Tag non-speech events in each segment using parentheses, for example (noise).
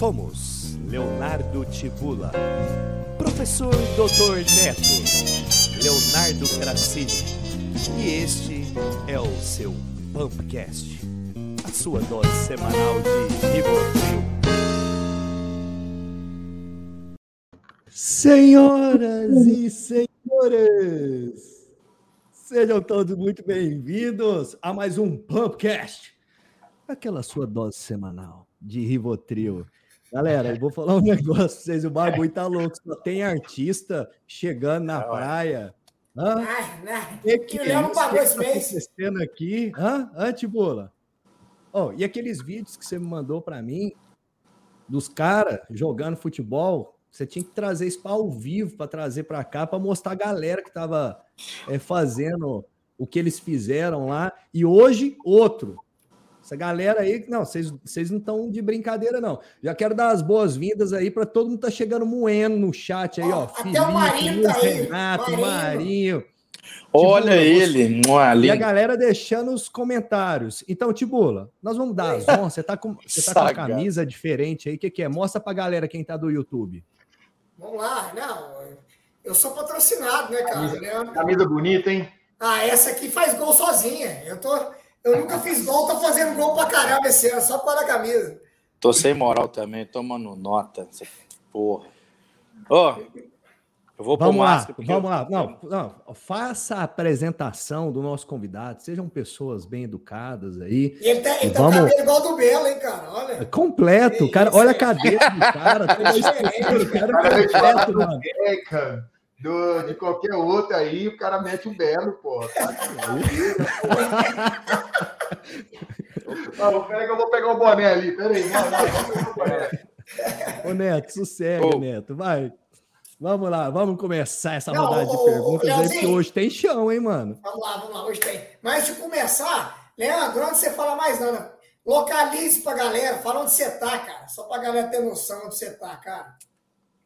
Somos Leonardo Tibula, professor Dr. Neto, Leonardo Cracini, e este é o seu Pumpcast, a sua dose semanal de Rivotril. Senhoras e senhores, sejam todos muito bem-vindos a mais um Pumpcast, aquela sua dose semanal de Rivotril. Galera, eu vou falar um (laughs) negócio pra vocês, o bagulho tá louco, só tem artista chegando na praia. Hã? Né? Que que é isso pagou que tá acontecendo aqui? Hã? Hã, Tibula? Oh, e aqueles vídeos que você me mandou para mim dos caras jogando futebol, você tinha que trazer isso para ao vivo, para trazer para cá, para mostrar a galera que tava é, fazendo o que eles fizeram lá. E hoje, outro. Essa galera aí, não, vocês, vocês não estão de brincadeira, não. Já quero dar as boas-vindas aí para todo mundo que tá chegando moendo no chat aí, ó. Ó, até o Marinho tá aí, Renato, Marinho. Marinho. Olha Tibula, ele, mua, E a galera deixando os comentários. Então, Tibula, nós vamos dar as honras. Você tá com, você tá com a camisa diferente aí. O que, que é? Mostra pra galera quem tá do YouTube. Vamos lá, não. Eu sou patrocinado, né, cara? Leandro? Camisa bonita, hein? Ah, essa aqui faz gol sozinha. Eu, tô, eu nunca fiz gol, tô fazendo gol pra caramba esse ano, só por a camisa. Tô sem moral também, tomando nota. Porra. Ó, eu vou pôr Vamos lá, máscara. porque vamos eu- lá. Não, não, faça a apresentação do nosso convidado. Sejam pessoas bem educadas aí. E ele tá, ele tá Vamos. com cabelo igual do Belo, hein, cara? É Olha. completo, Que cara. Olha a hein? cabeça do cara. (laughs) estrutura, (laughs) o cara Cara, é completo, mano. Beckham, do, de qualquer outro aí, o cara mete o belo, pô. Tá Não, pera que eu vou pegar o boné ali. Pera aí, não, não, vamos pegar o boné. Ô, Neto, sossega, Ô. Neto. Vai. Vamos lá, vamos começar essa Não, rodada de ô, ô, perguntas aí, porque hoje tem chão, hein, mano? Vamos lá, vamos lá, hoje tem. Mas de começar, Leandro, antes de você falar mais nada, localize pra galera, fala onde você tá, cara. Só pra galera ter noção onde você tá, cara.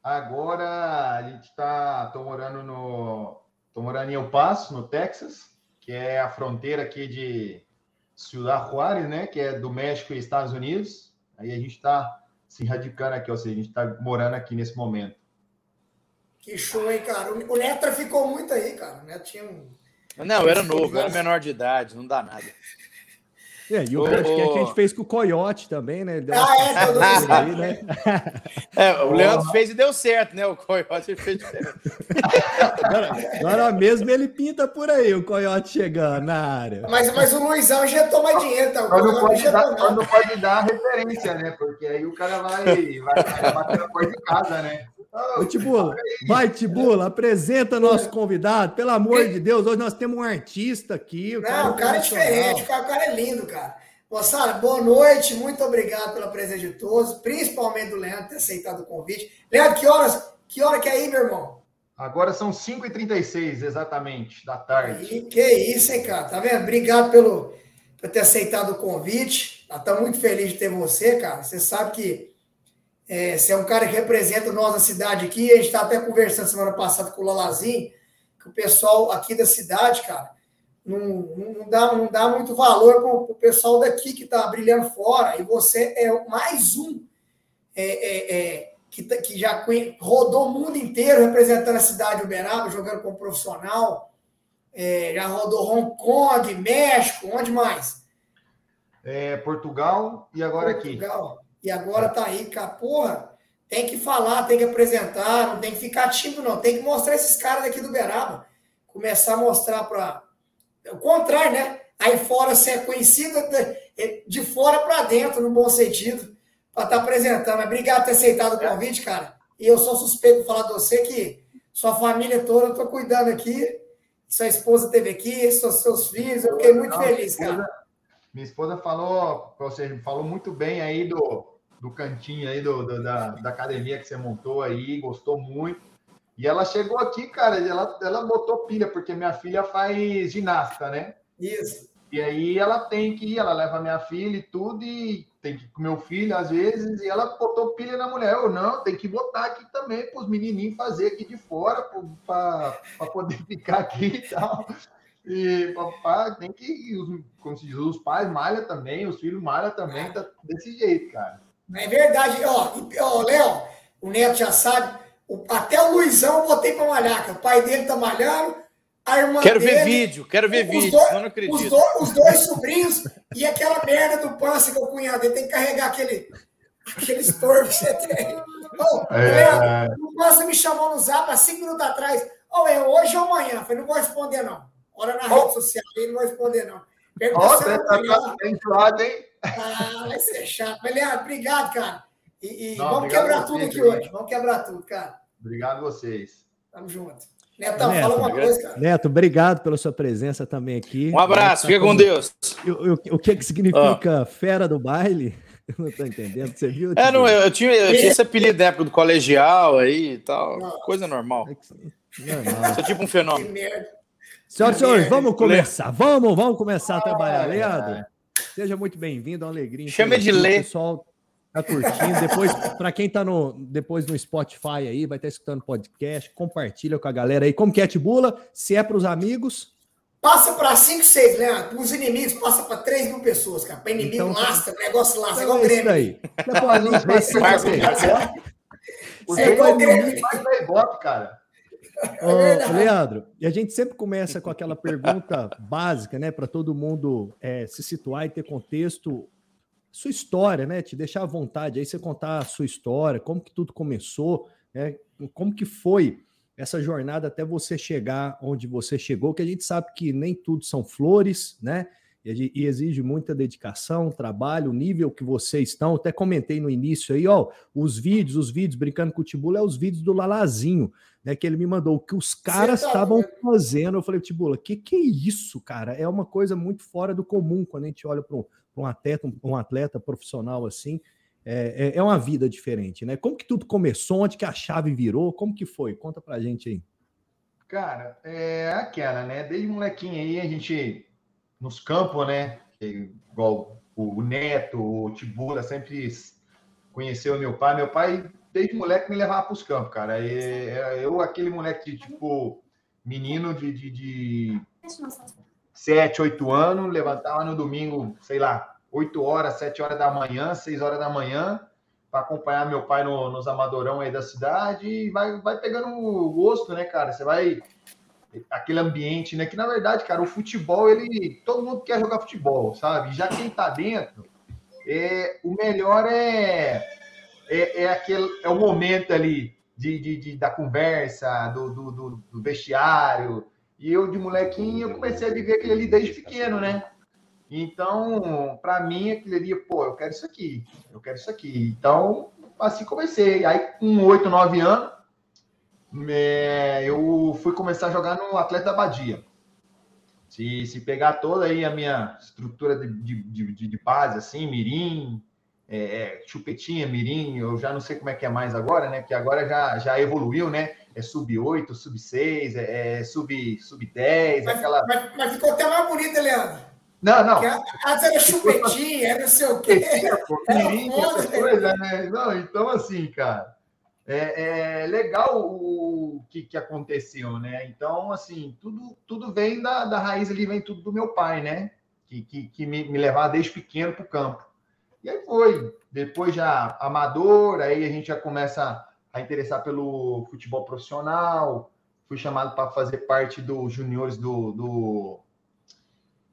Agora a gente tá. Tô morando no. Tô morando em El Paso, no Texas, que é a fronteira aqui de Ciudad Juárez, né? Que é do México e Estados Unidos. Aí a gente tá se radicando aqui, ou seja, a gente tá morando aqui nesse momento. Que show, hein, cara. O o Neto ficou muito aí, cara. O Neto tinha um. Não, eu era novo, eu era menor de idade, não dá nada. (laughs) É, e o podcast que a gente fez com o Coyote também, né? Ele deu Ah, é, aí, né? (laughs) É, o Leandro fez e deu certo, né? O Coyote fez. Agora, agora mesmo ele pinta por aí, o Coyote chegando na área. Mas, mas o Luizão injetou mais dinheiro, tá? O Só não, Luizão não pode dar, não pode dar referência, né? Porque aí o cara vai, vai, vai bater na porta de casa, né? Ô, Tibula, vai, Tibula, apresenta nosso convidado, pelo amor de Deus. Hoje nós temos um artista aqui. Não, o cara é diferente, o cara, o cara é lindo, cara. Moçada, boa noite, muito obrigado pela presença de todos, principalmente do Leandro ter aceitado o convite. Leandro, que horas, que hora que é aí, meu irmão? Agora são 5h36, exatamente, da tarde. Aí, que isso, hein, cara? Tá vendo? Obrigado pelo, por ter aceitado o convite. Nós estamos muito felizes de ter você, cara. Você sabe que é, você é um cara que representa nós na cidade aqui. A gente está até conversando semana passada com o Lalazinho, que o pessoal aqui da cidade, cara, não, não, dá, não dá muito valor para o pessoal daqui que está brilhando fora. E você é mais um é, é, é, que, tá- que já rodou o mundo inteiro representando a cidade de Uberaba, jogando como profissional. É, já rodou Hong Kong, México, onde mais? É, Portugal e agora aqui. Portugal. E agora tá aí, cara. Porra, tem que falar, tem que apresentar, não tem que ficar tímido, não. Tem que mostrar esses caras daqui do Uberaba. Começar a mostrar para. O contrário, né? Aí fora você é conhecido de- de fora para dentro, no bom sentido, para estar apresentando. Mas obrigado por ter aceitado o convite, cara. E eu sou suspeito de falar de você que sua família toda, eu tô cuidando aqui. Sua esposa teve aqui, seus, seus filhos, eu fiquei muito Não, feliz, minha cara. esposa- Minha esposa falou, ou seja, falou muito bem aí do, do cantinho aí do, do- da, da academia que você montou aí, gostou muito. E ela chegou aqui, cara, ela, ela botou pilha, porque minha filha faz ginástica, né? Isso. E aí ela tem que ir, ela leva minha filha e tudo, e tem que ir com meu filho às vezes, e ela botou pilha na mulher. Eu não, tem que botar aqui também para os menininhos fazer aqui de fora, para poder (laughs) ficar aqui e tal. E papai tem que, como se diz, os pais malham também, os filhos malham também, tá desse jeito, cara. É verdade. Ó, ó Léo, o Neto já sabe. O, até o Luizão eu botei para malhar, que o pai dele tá malhando, a irmã Quero dele, ver vídeo, quero ver vídeo, dois, não acredito. Os, do, os, dois sobrinhos e aquela merda do pança que o cunhado ele tem que carregar aquele, aquele estorvo que você tem. Oh, é... O pança me chamou no zap há cinco minutos atrás. Oh, é hoje ou amanhã? Eu falei, não vou responder, não. Olha na oh. rede social aí, não vou responder, não. Ó, você tá enjoado, hein? Ah, vai ser chato. Mas, Leandro, obrigado, cara. E, e não, vamos quebrar tudo aqui hoje. Vamos quebrar tudo, cara. Obrigado a vocês. Tamo junto. Netão, Neto, fala uma coisa, cara. Neto, obrigado pela sua presença também aqui. Um abraço, fica com Deus. O, o, que, que significa oh. fera do baile? Eu (laughs) não tô entendendo. Você viu? É, não, eu, tinha, eu tinha esse apelido na época do colegial aí e tal. Nossa. Coisa normal. É normal. Isso é tipo um fenômeno. Que merda. Senhoras e senhores, vamos começar. Vamos, vamos começar a trabalhar. Leandro, seja muito bem-vindo. É uma alegria. Chama de ler. Pessoal tá curtindo. Depois, para quem tá no, depois no Spotify aí, vai estar tá escutando podcast, compartilha com a galera aí. Como que é, Tibula? Se é para os amigos. Passa para 5, 6, né? Para os inimigos, passa para 3 mil pessoas, cara. Para inimigo, então, lastra, negócio lastra, então, é igual é Grêmio. Aí. Depois a gente passa Os é igual Grêmio. Mais cara. É Leandro, e a gente sempre começa com aquela pergunta (laughs) básica, né, para todo mundo é, se situar e ter contexto, sua história, né, te deixar à vontade, aí você contar a sua história, como que tudo começou, né, como que foi essa jornada até você chegar onde você chegou, que a gente sabe que nem tudo são flores, né, e exige muita dedicação, trabalho, o nível que vocês estão. Até comentei no início aí, ó, os vídeos, os vídeos brincando com o Tibula é os vídeos do Lalazinho, né? Que ele me mandou, que os caras tá estavam fazendo. Eu falei, Tibula, que que é isso, cara? É uma coisa muito fora do comum quando a gente olha para um, um, atleta, um atleta profissional assim. É, é, é, uma vida diferente, né? Como que tudo começou? Onde que a chave virou? Como que foi? Conta pra gente aí. Cara, é aquela, né? Desde molequinho aí a gente nos campos, né? igual o Neto, o Tibula sempre conheceu meu pai. Meu pai, desde moleque, me levava para os campos, cara. E, eu, aquele moleque de tipo, menino de, de, de 7, 8 anos, levantava no domingo, sei lá, 8 horas, 7 horas da manhã, 6 horas da manhã, para acompanhar meu pai no, nos amadorão aí da cidade e vai, vai pegando o gosto, né, cara? Você vai aquele ambiente, né? Que na verdade, cara, o futebol, ele. Todo mundo quer jogar futebol, sabe? Já quem tá dentro, é, o melhor é, é, é aquele é o momento ali de, de, de da conversa, do, do, do, vestiário. E eu, de molequinho, eu comecei a viver aquele ali desde pequeno, né? Então, para mim, aquele ali, pô, eu quero isso aqui, eu quero isso aqui. Então, assim comecei. Aí, com oito, nove anos, eu fui começar a jogar no Atleta da Badia. Se, se pegar toda aí a minha estrutura de, de, de, de base, assim, mirim, é, é, chupetinha, mirim, eu já não sei como é que é mais agora, né? Porque agora já, já evoluiu, né? É sub-8, sub-6, é, é sub-10, sub mas, aquela... Mas, mas, ficou até mais bonito, Leandro. Não, não. Antes era chupetinha, era não sei o quê. (laughs) Mirim, essa coisa, né? Não, então assim, cara é, é legal o que, que aconteceu, né? Então, assim, tudo, tudo vem da, da raiz ali, vem tudo do meu pai, né? Que, que, que me, me levava desde pequeno para o campo. E aí foi. Depois já amador, aí a gente já começa a interessar pelo futebol profissional. Fui chamado para fazer parte dos juniores do, do,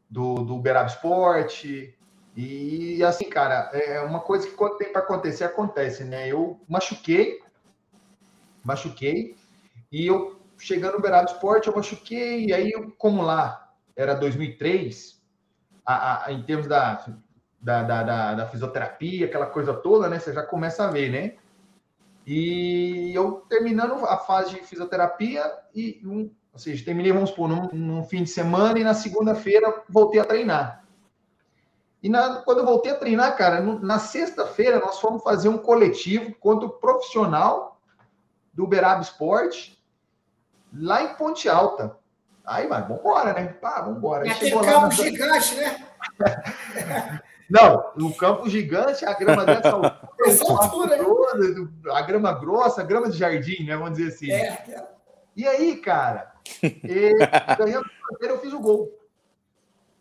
do, do Uberaba Esporte. E assim, cara, é uma coisa que quando tem para acontecer, acontece, né? Eu machuquei, machuquei. E eu, chegando no Beirado Esporte, eu machuquei. E aí, como lá era 2003, a, a, em termos da, da, da, da, da fisioterapia, aquela coisa toda, né? Você já começa a ver, né? E eu terminando a fase de fisioterapia e um, ou seja, terminei, vamos supor, num, num fim de semana e na segunda-feira voltei a treinar. E na, quando eu voltei a treinar, cara, no, na sexta-feira nós fomos fazer um coletivo contra o profissional do Uberaba Esporte, lá em Ponte Alta. Aí, mas vambora, né? Pá, vambora. Aí chegou campo na... gigante, né? (laughs) Não, o campo gigante, a grama dessa (laughs) altura, né? a grama grossa, a grama de jardim, né? Vamos dizer assim. É. E aí, cara, e, (laughs) ganhando eu fiz o gol.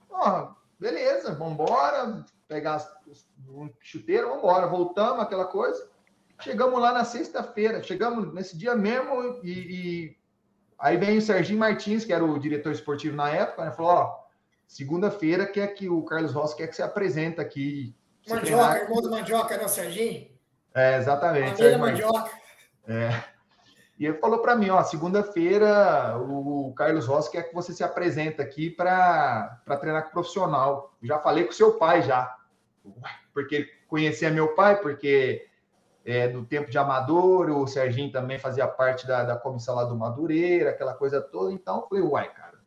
Ó, beleza, vambora. pegar um chuteiro, vamos embora. Voltamos, aquela coisa. Chegamos lá na sexta-feira, chegamos nesse dia mesmo e, e, aí vem o Serginho Martins, que era o diretor esportivo na época, né? Falou, ó, segunda-feira quer que o Carlos Rossi quer que você apresenta aqui. Mandioca, irmão do Mandioca, né, Serginho? É, exatamente. Família Mandioca. É. E ele falou para mim, ó, segunda-feira o Carlos Rossi quer que você se apresenta aqui para treinar com profissional. Já falei com seu pai já. Porque conhecia meu pai, porque é, do tempo de amador, o Serginho também fazia parte da, da comissão lá do Madureira, aquela coisa toda. Então, eu falei, uai, cara,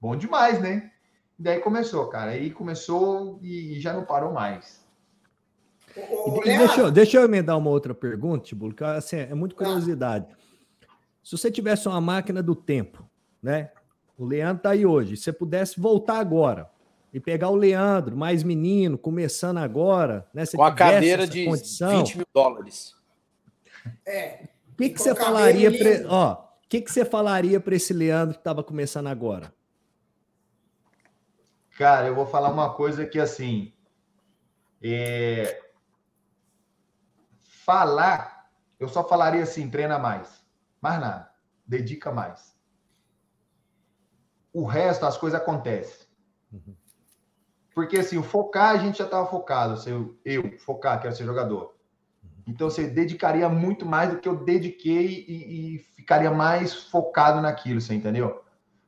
bom demais, né? E daí começou, cara. Aí começou e já não parou mais. deixa, eu, deixa eu emendar uma outra pergunta, Tibulo, que assim, é muito curiosidade. Se você tivesse uma máquina do tempo, né? O Leandro tá aí hoje. Se você pudesse voltar agora e pegar o Leandro, mais menino, começando agora, né? Se Com a cadeira de condição, 20 mil dólares. É. O que, que você falaria para, ó? O que, que você falaria para esse Leandro que estava começando agora? Cara, eu vou falar uma coisa que assim, é... falar, eu só falaria assim, treina mais. Mais nada. Dedica mais. O resto, as coisas acontecem. Uhum. Porque assim, o focar, a gente já estava focado. Assim, eu, focar, quero ser jogador. Uhum. Então, você dedicaria muito mais do que eu dediquei e, e, ficaria mais focado naquilo, você entendeu?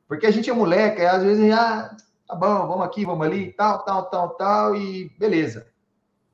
Porque a gente é moleque, às vezes, ah, tá bom, vamos aqui, vamos ali, tal, tal, tal, tal, e beleza.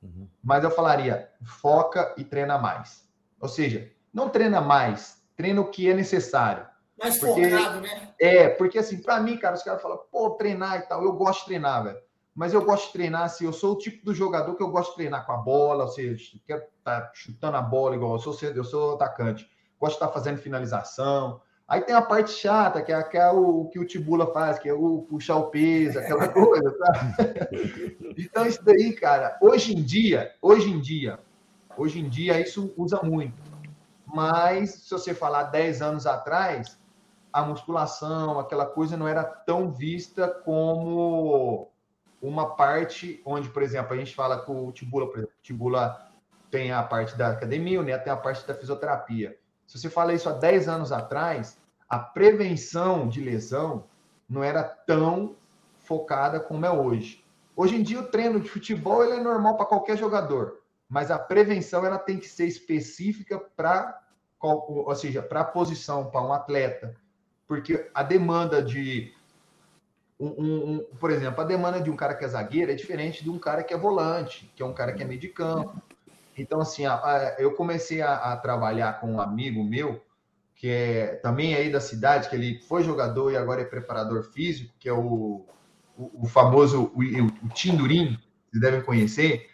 Uhum. Mas eu falaria, foca e treina mais. Ou seja, não treina mais, treina o que é necessário. Mais porque, focado, né? É, porque assim, para mim, cara, os caras falam, pô, treinar e tal. Eu gosto de treinar, velho. Mas eu gosto de treinar assim, eu sou o tipo do jogador que eu gosto de treinar com a bola, ou seja, quero estar tá chutando a bola igual eu sou, eu sou atacante. Gosto de estar tá fazendo finalização. Aí tem a parte chata, que é, que é o, que o Tibula faz, que é o puxar o peso, aquela (laughs) coisa, tá? (laughs) Então, isso daí, cara, hoje em dia, hoje em dia, hoje em dia, isso usa muito mas se você falar 10 anos atrás, a musculação, aquela coisa não era tão vista como uma parte onde, por exemplo, a gente fala com o Tibula, por exemplo, o Tibula tem a parte da academia, o Neto tem a parte da fisioterapia. Se você fala isso há 10 anos atrás, a prevenção de lesão não era tão focada como é hoje. Hoje em dia o treino de futebol ele é normal para qualquer jogador mas a prevenção ela tem que ser específica para, ou seja, para a posição, para um atleta, porque a demanda de um, um, um, por exemplo, a demanda de um cara que é zagueiro é diferente de um cara que é volante, que é um cara que é meio de campo. Então, assim, a, a, eu comecei a, a, trabalhar com um amigo meu, que é também aí da cidade, que ele foi jogador e agora é preparador físico, que é o, o, o famoso o, o Tindurim, vocês devem conhecer.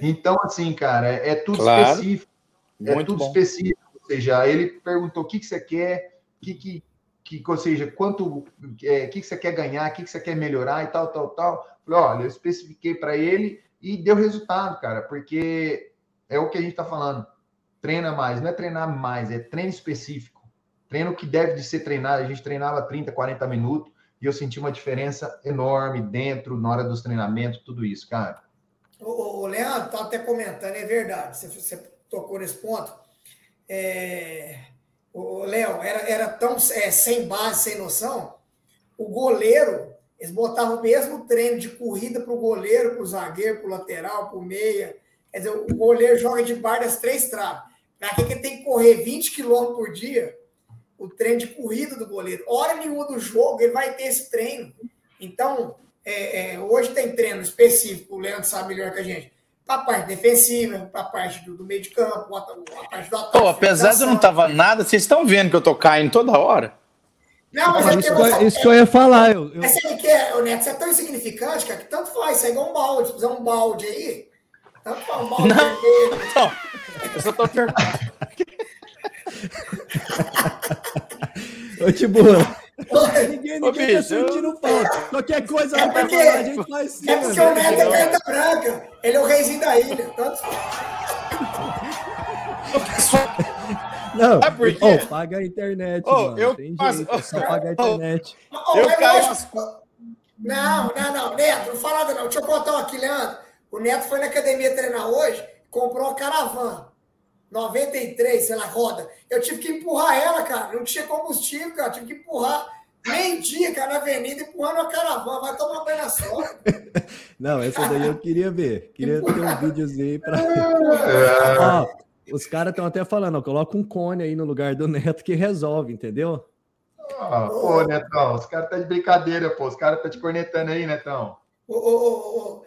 Então, assim, cara, é tudo claro. específico. É Muito é tudo bom. específico. Ou seja, ele perguntou o que, que você quer, que, que, que, ou seja, quanto, é, que, que você quer ganhar, o que, que você quer melhorar e tal, tal, tal. Falei, olha, eu especifiquei para ele e deu resultado, cara, porque é o que a gente está falando. Treina mais, não é treinar mais, é treino específico. Treino que deve de ser treinado. A gente treinava 30, 40 minutos e eu senti uma diferença enorme dentro, na hora dos treinamentos, tudo isso, cara. O, o Leandro está até comentando, é verdade, você, você tocou nesse ponto. É, o Léo, era, era tão é, sem base, sem noção. O goleiro, eles botavam o mesmo treino de corrida para o goleiro, para o zagueiro, para o lateral, para o meia. Quer dizer, o goleiro joga de bar das três traves. Para que ele tem que correr 20 quilômetros por dia? O treino de corrida do goleiro. Hora nenhuma do jogo, ele vai ter esse treino. Então, é, é, hoje tem treino específico, o Leandro sabe melhor que a gente, para a parte defensiva, para a parte do, do, meio de campo, a, parte do ataque. Pô, apesar de eu não tava nada, vocês estão vendo que eu tô caindo toda hora? Não, mas é isso, você, isso que eu ia falar. Eu, eu... Mas sabe que é, Neto, você é tão insignificante, cara, que tanto faz, isso é igual um balde, se fizer um balde aí, tanto faz um balde não. Não, eu só tô perguntando. (laughs) Ô, Tibula. ninguém ninguém tá sentindo falta. Qualquer coisa é porque, falar, a gente faz sim. É porque o Neto é carta branca. Ele é o reizinho da ilha. Tanto... Não, é porque... oh, paga a internet, oh, mano. Eu Tem passo... jeito, só pagar a internet. Oh, eu caio as... Não, não, não, Neto, não fala nada não. Deixa eu contar aqui, Leandro. O Neto foi na academia treinar hoje, comprou uma caravana. 93, sei lá, roda. Eu tive que empurrar ela, cara. Não tinha combustível, cara. Eu tive que empurrar meio dia, cara, na avenida, empurrando a caravana. Vai tomar banho na sola. (laughs) Não, essa daí eu queria ver. Queria ter um videozinho aí pra. (laughs) É. Ó, os caras estão até falando, ó, coloca um cone aí no lugar do Neto que resolve, entendeu? Oh, pô, Netão, os caras estão tá de brincadeira, pô. Os caras estão tá te cornetando aí, Netão. Ô, ô, ô, ô.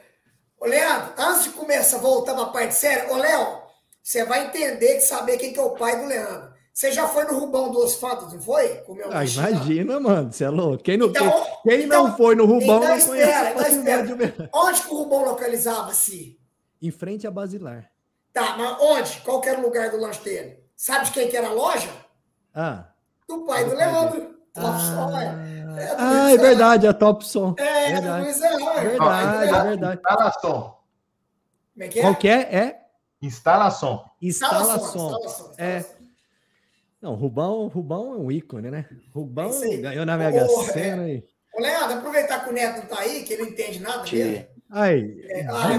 ô Leandro, antes de começar a voltar pra parte séria, ô, Léo, você vai entender e saber quem que é o pai do Leandro. Você já foi no Rubão dos Fatos, não foi? Comeu ah, imagina, mano, você é louco. Quem não, então, quem, então, não foi no Rubão então, não espera, então espera. Onde que o Rubão localizava-se? Em frente a Basilar. Tá, mas onde? Qual era o lugar do lanche dele? Sabe de quem que era a loja? Ah. Do pai do, do Leandro. Ah, é, ah, é verdade, é Top Som. É, verdade. Luiz é verdade, é verdade. Instalação. Como é que é? Qual que é? É? Instalação. Instalação. É. Não, Rubão, Rubão é um ícone, né? Rubão é ganhou na Mega Sena aí. Ô, Leandro, aproveitar que o Neto tá aí, que ele não entende nada dele. Aí. É, ah,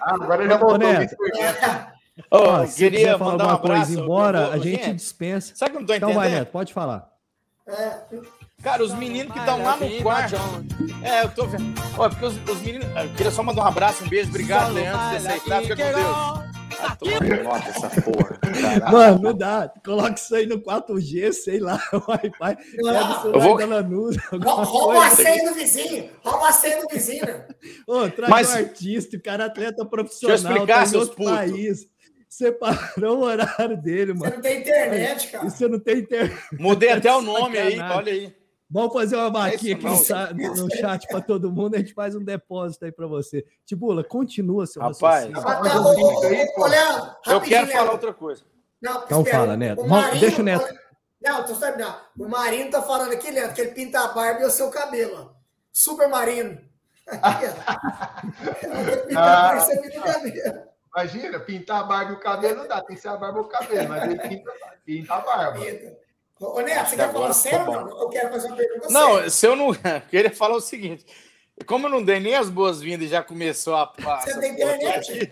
ah, agora ele já voltou. Neto. Oh, se queria mandar uma coisa embora, a gente gente, dispensa. Sabe que eu não tô entendendo? Então vai, Neto, pode falar. É. Cara, os meninos que estão lá no quarto. É, eu tô vendo. Olha, porque os, os, meninos. Eu queria só mandar um abraço, um beijo, obrigado, Leandro, desse aí. Tá, fica com Deus. Ah, essa porra. Mano, não dá. Coloca isso aí no 4G, sei lá, (laughs) Wi-Fi. Celular vou... da Lanusa. Rouba a senha do vizinho. Rouba a senha do vizinho. Ô, traz Mas... um artista, o cara é atleta profissional. Deixa eu explicar, tá seus putos. país. Separou o horário dele, mano. Você não tem internet, cara. Você não tem internet. Mudei (laughs) até o nome aí, olha aí. Vamos fazer uma vaquinha aqui no, no chat para todo mundo, a gente faz um depósito aí para você. Tibula, continua seu Rapaz, olha, eu quero falar outra coisa. Não, então espera, fala, Neto. Marinho, Deixa o Neto. Não, tô sabendo. O Marino tá falando aqui, Neto, que ele pinta a barba e o seu cabelo. Super Marino. (laughs) Ah, Imagina, pintar a barba e o cabelo não dá, tem que ser a barba e o cabelo, mas ele pinta, pinta a barba. Pinta. Ô, Neto, você quer falar sério, tá mano? Eu quero fazer uma pergunta Não, séria. se eu não... (laughs) Eu queria falar o seguinte. Como eu não dei nem as boas-vindas e já começou a... Você tem internet?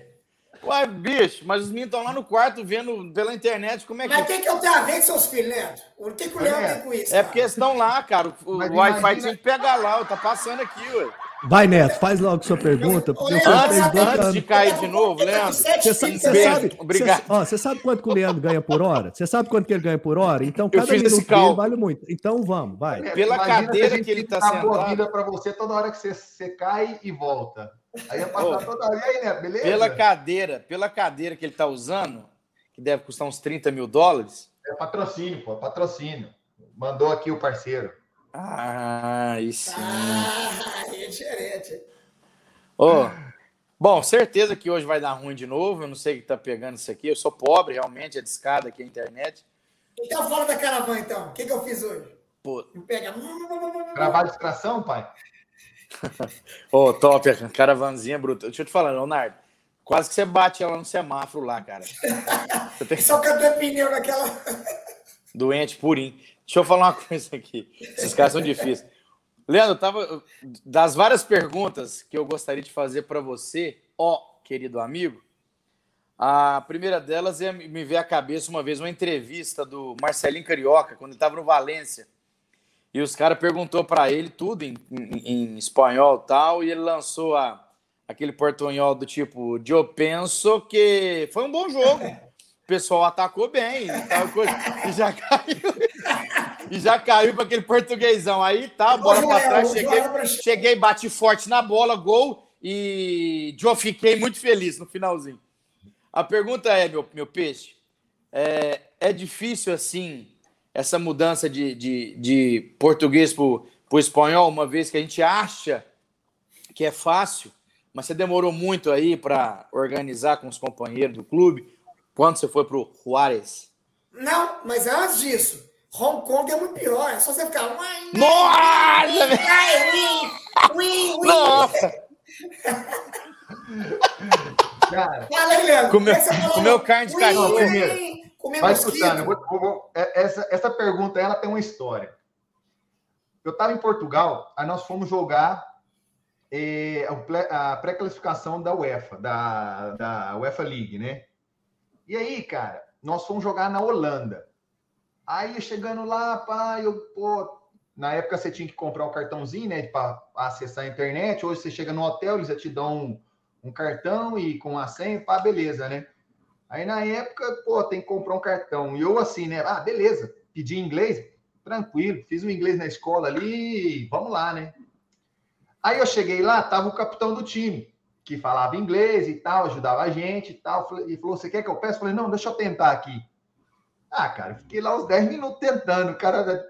Uai, bicho, mas os meninos estão lá no quarto vendo pela internet como é que. Mas o que, que eu tenho a ver com seus filhos, Neto? O que, que o Leandro tem com isso? É porque eles estão lá, cara. O, o Wi-Fi imagina... tinha que pegar lá, tá passando aqui, ué. Vai, Neto, faz logo sua pergunta. Porque Leandro, antes, antes de cair de novo, Leandro. Você sabe, sabe, Obrigado. Cê, ó, você sabe quanto que o Leandro ganha por hora? Você sabe quanto que ele ganha por hora? Então, cada minuto dele vale muito. Então, vamos, vai. Pela Imagina cadeira que ele está sentado. boa vida para você toda hora que você, você cai e volta. Aí ia passar oh, toda hora. E aí, Neto, beleza? Pela cadeira, pela cadeira que ele está usando, que deve custar uns 30 mil dólares. É patrocínio, pô, patrocínio. Mandou aqui o parceiro. Ah, isso. Ah, é diferente. Oh, bom, certeza que hoje vai dar ruim de novo. Eu não sei o que tá pegando isso aqui. Eu sou pobre, realmente, é discada aqui a internet. Então fala da caravana, então. O que, que eu fiz hoje? Pô. Pega. Gravar de extração, pai? (laughs) Ô, oh, top, a caravanzinha bruta. Deixa eu te falar, Leonardo. Quase que você bate ela no semáforo lá, cara. (laughs) Você tem... Só cantou pneu naquela. Doente, purinho. Deixa eu falar uma coisa aqui. Esses caras são difíceis. Leandro, tava das várias perguntas que eu gostaria de fazer para você, ó, querido amigo. A primeira delas é me ver à cabeça uma vez uma entrevista do Marcelinho Carioca, quando ele estava no Valência. E os caras perguntou para ele tudo em, em, em espanhol tal, e ele lançou a, aquele portunhol do tipo, eu penso que foi um bom jogo. O pessoal atacou bem e tal coisa. E já (laughs) caiu. E já caiu para aquele portuguesão. Aí tá, bola para trás. Cheguei, cheguei, bati forte na bola, gol. E eu fiquei muito feliz no finalzinho. A pergunta é, meu, meu peixe, é, é difícil assim essa mudança de, de, de português para o espanhol, uma vez que a gente acha que é fácil, mas você demorou muito aí para organizar com os companheiros do clube, quando você foi para o Juárez? Não, mas antes disso, Hong Kong é muito pior, é só você ficar. Nossa! Nossa! (laughs) Cara, Fala aí, Leandro. Comeu, comeu carne de cachorro. Comer Vai escutando, vou, vou, vou, é, essa, essa pergunta ela tem uma história. Eu estava em Portugal, aí nós fomos jogar é, a pré-classificação da UEFA, da, da UEFA League, né? E aí, cara, nós fomos jogar na Holanda. Aí chegando lá, pá, eu, pô, na época você tinha que comprar um cartãozinho, né, para acessar a internet. Hoje você chega no hotel, eles já te dão um, um cartão e com a senha, pá, beleza, né? Aí na época, pô, tem que comprar um cartão. E eu assim, né? Ah, beleza, pedi inglês, tranquilo, fiz o inglês na escola ali, vamos lá, né? Aí eu cheguei lá, tava o capitão do time, que falava inglês e tal, ajudava a gente e tal. E falou: Você quer que eu peça? Eu falei: Não, deixa eu tentar aqui. Ah, cara, fiquei lá uns 10 minutos tentando. O cara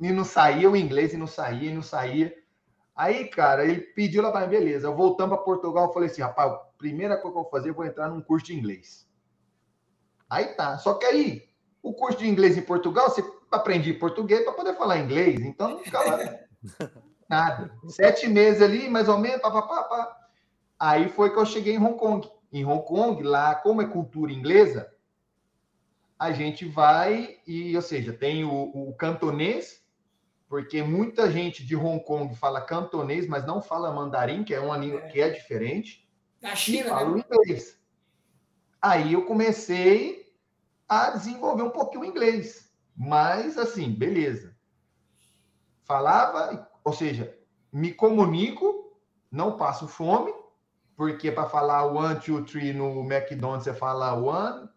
e não saía o inglês, e não saía, e não saía. Aí, cara, ele pediu lá para mim, beleza. Eu voltando para Portugal, eu falei assim: Rapaz, a primeira coisa que eu vou fazer, eu vou entrar num curso de inglês. Aí tá. Só que aí, o curso de inglês em Portugal, você aprende português para poder falar inglês. Então não ficava. (laughs) Nada. Sete meses ali, mais ou menos, pá, pá, pá, pá. Aí foi que eu cheguei em Hong Kong. Em Hong Kong, lá, como é cultura inglesa, a gente vai e, ou seja, tem o, o cantonês, porque muita gente de Hong Kong fala cantonês, mas não fala mandarim, que é uma língua que é diferente. Da China, fala né? inglês. Aí eu comecei a desenvolver um pouquinho o inglês. Mas, assim, beleza. Falava ou seja, me comunico, não passo fome, porque para falar one, two, three no McDonald's você fala one,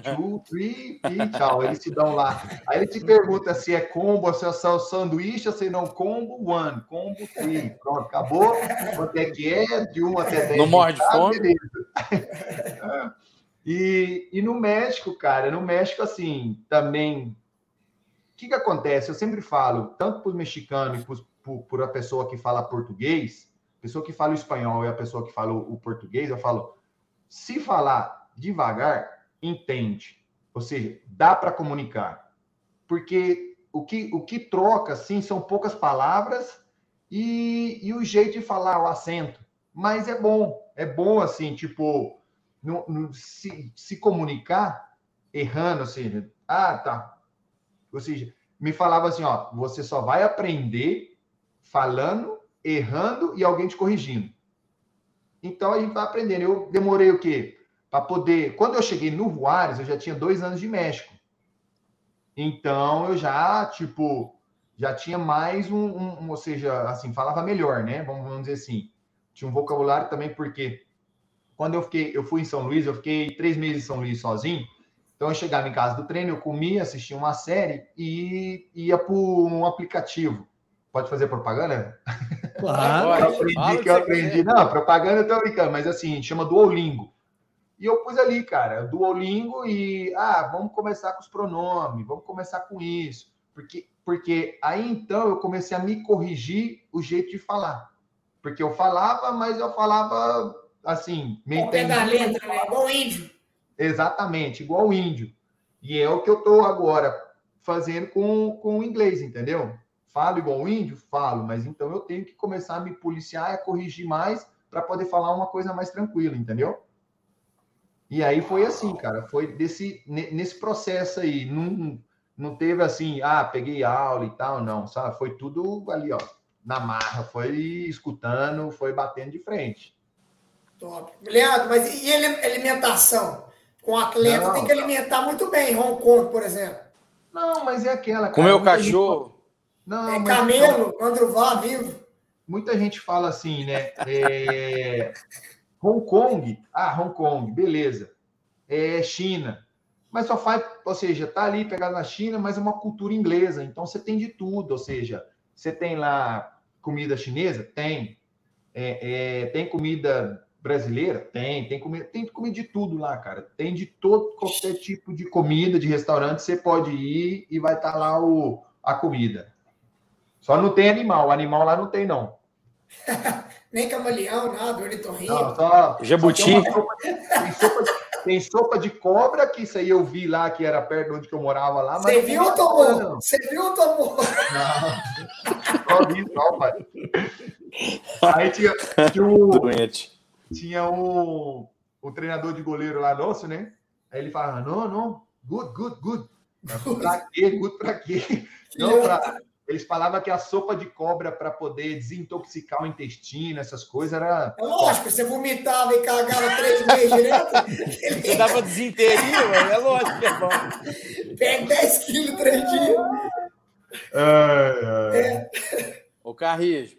two, three e tchau. Eles te dão lá. Aí ele te pergunta se é combo, se é só sanduíche, se não combo, one, combo, three. Pronto, acabou. Quanto é que é? De 1 até 10. Não morre de fome? (laughs) e, e no México, cara, no México, assim, também o que, que acontece? Eu sempre falo, tanto para os mexicanos e para a pessoa que fala português, pessoa que fala o espanhol e a pessoa que fala o português, eu falo, se falar devagar, entende. Ou seja, dá para comunicar. Porque o que, o que troca, assim, são poucas palavras e, e o jeito de falar, o acento. Mas é bom, é bom, assim, tipo, no, no, se, se comunicar errando, assim, ah, tá, ou seja, me falava assim, ó, você só vai aprender falando, errando e alguém te corrigindo. Então a gente vai aprendendo. Eu demorei o quê? Para poder. Quando eu cheguei no Juárez, eu já tinha dois anos de México. Então eu já, tipo, já tinha mais um, um, ou seja, assim, falava melhor, né? Vamos, vamos dizer assim. Tinha um vocabulário também, porque quando eu fiquei, eu fui em São Luís, eu fiquei três meses em São Luís sozinho. Então eu chegava em casa do treino, eu comia, assistia uma série e ia por um aplicativo. Pode fazer propaganda? Claro. (laughs) eu aprendi que eu aprendi. Não, propaganda eu tô brincando, mas assim, chama Duolingo. E eu pus ali, cara, Duolingo e ah, vamos começar com os pronomes, vamos começar com isso. Porque, porque aí então eu comecei a me corrigir o jeito de falar. Porque eu falava, mas eu falava assim, meio. Ao pé da letra, né? Igual índio. Exatamente, igual o índio. E é o que eu estou agora fazendo com, com o inglês, entendeu? Falo igual o índio? Falo, mas então eu tenho que começar a me policiar e a corrigir mais para poder falar uma coisa mais tranquila, entendeu? E aí foi assim, cara, foi desse, nesse processo aí, não, não teve assim, ah, peguei aula e tal, não, sabe? Foi tudo ali, ó, na marra, foi escutando, foi batendo de frente. Top. Leandro, mas e alimentação? Com o atleta não, tem que alimentar muito bem, Hong Kong, por exemplo. Não, mas é aquela. Com meu cachorro. Gente... Não, é camelo, então, Andruvá vivo. Muita gente fala assim, né? É... Hong Kong, ah, Hong Kong, beleza. É China. Mas só faz, ou seja, tá ali pegado na China, mas é uma cultura inglesa. Então você tem de tudo, ou seja, você tem lá comida chinesa? Tem. É, é, tem comida brasileira? Tem, tem comida, tem comida de tudo lá, cara. Tem de todo qualquer tipo de comida, de restaurante, você pode ir e vai estar tá lá o, a comida. Só não tem animal, animal lá não tem, não. (laughs) Nem camaleão, nada, ornitorrinco. Não, só, Jabuti. Só tem, sopa, tem, sopa de, tem, sopa de, cobra, que isso aí eu vi lá, que era perto de onde eu morava lá. Você viu ou tomou? Você viu ou tomou? Não, só vi, só, pai. Aí tinha, tinha o... Doente tinha o, o treinador de goleiro lá nosso, né? Aí ele falava, não, não, good, good, good. Pra quê? Good pra quê? Não, pra, eles falavam que a sopa de cobra para poder desintoxicar o intestino, essas coisas, era. É lógico, você vomitava e cagava três meses direto. Você dava desinteria, (laughs) velho. É lógico que é bom. Pega 10 quilos três dias. É, É. Ô, Carrijo,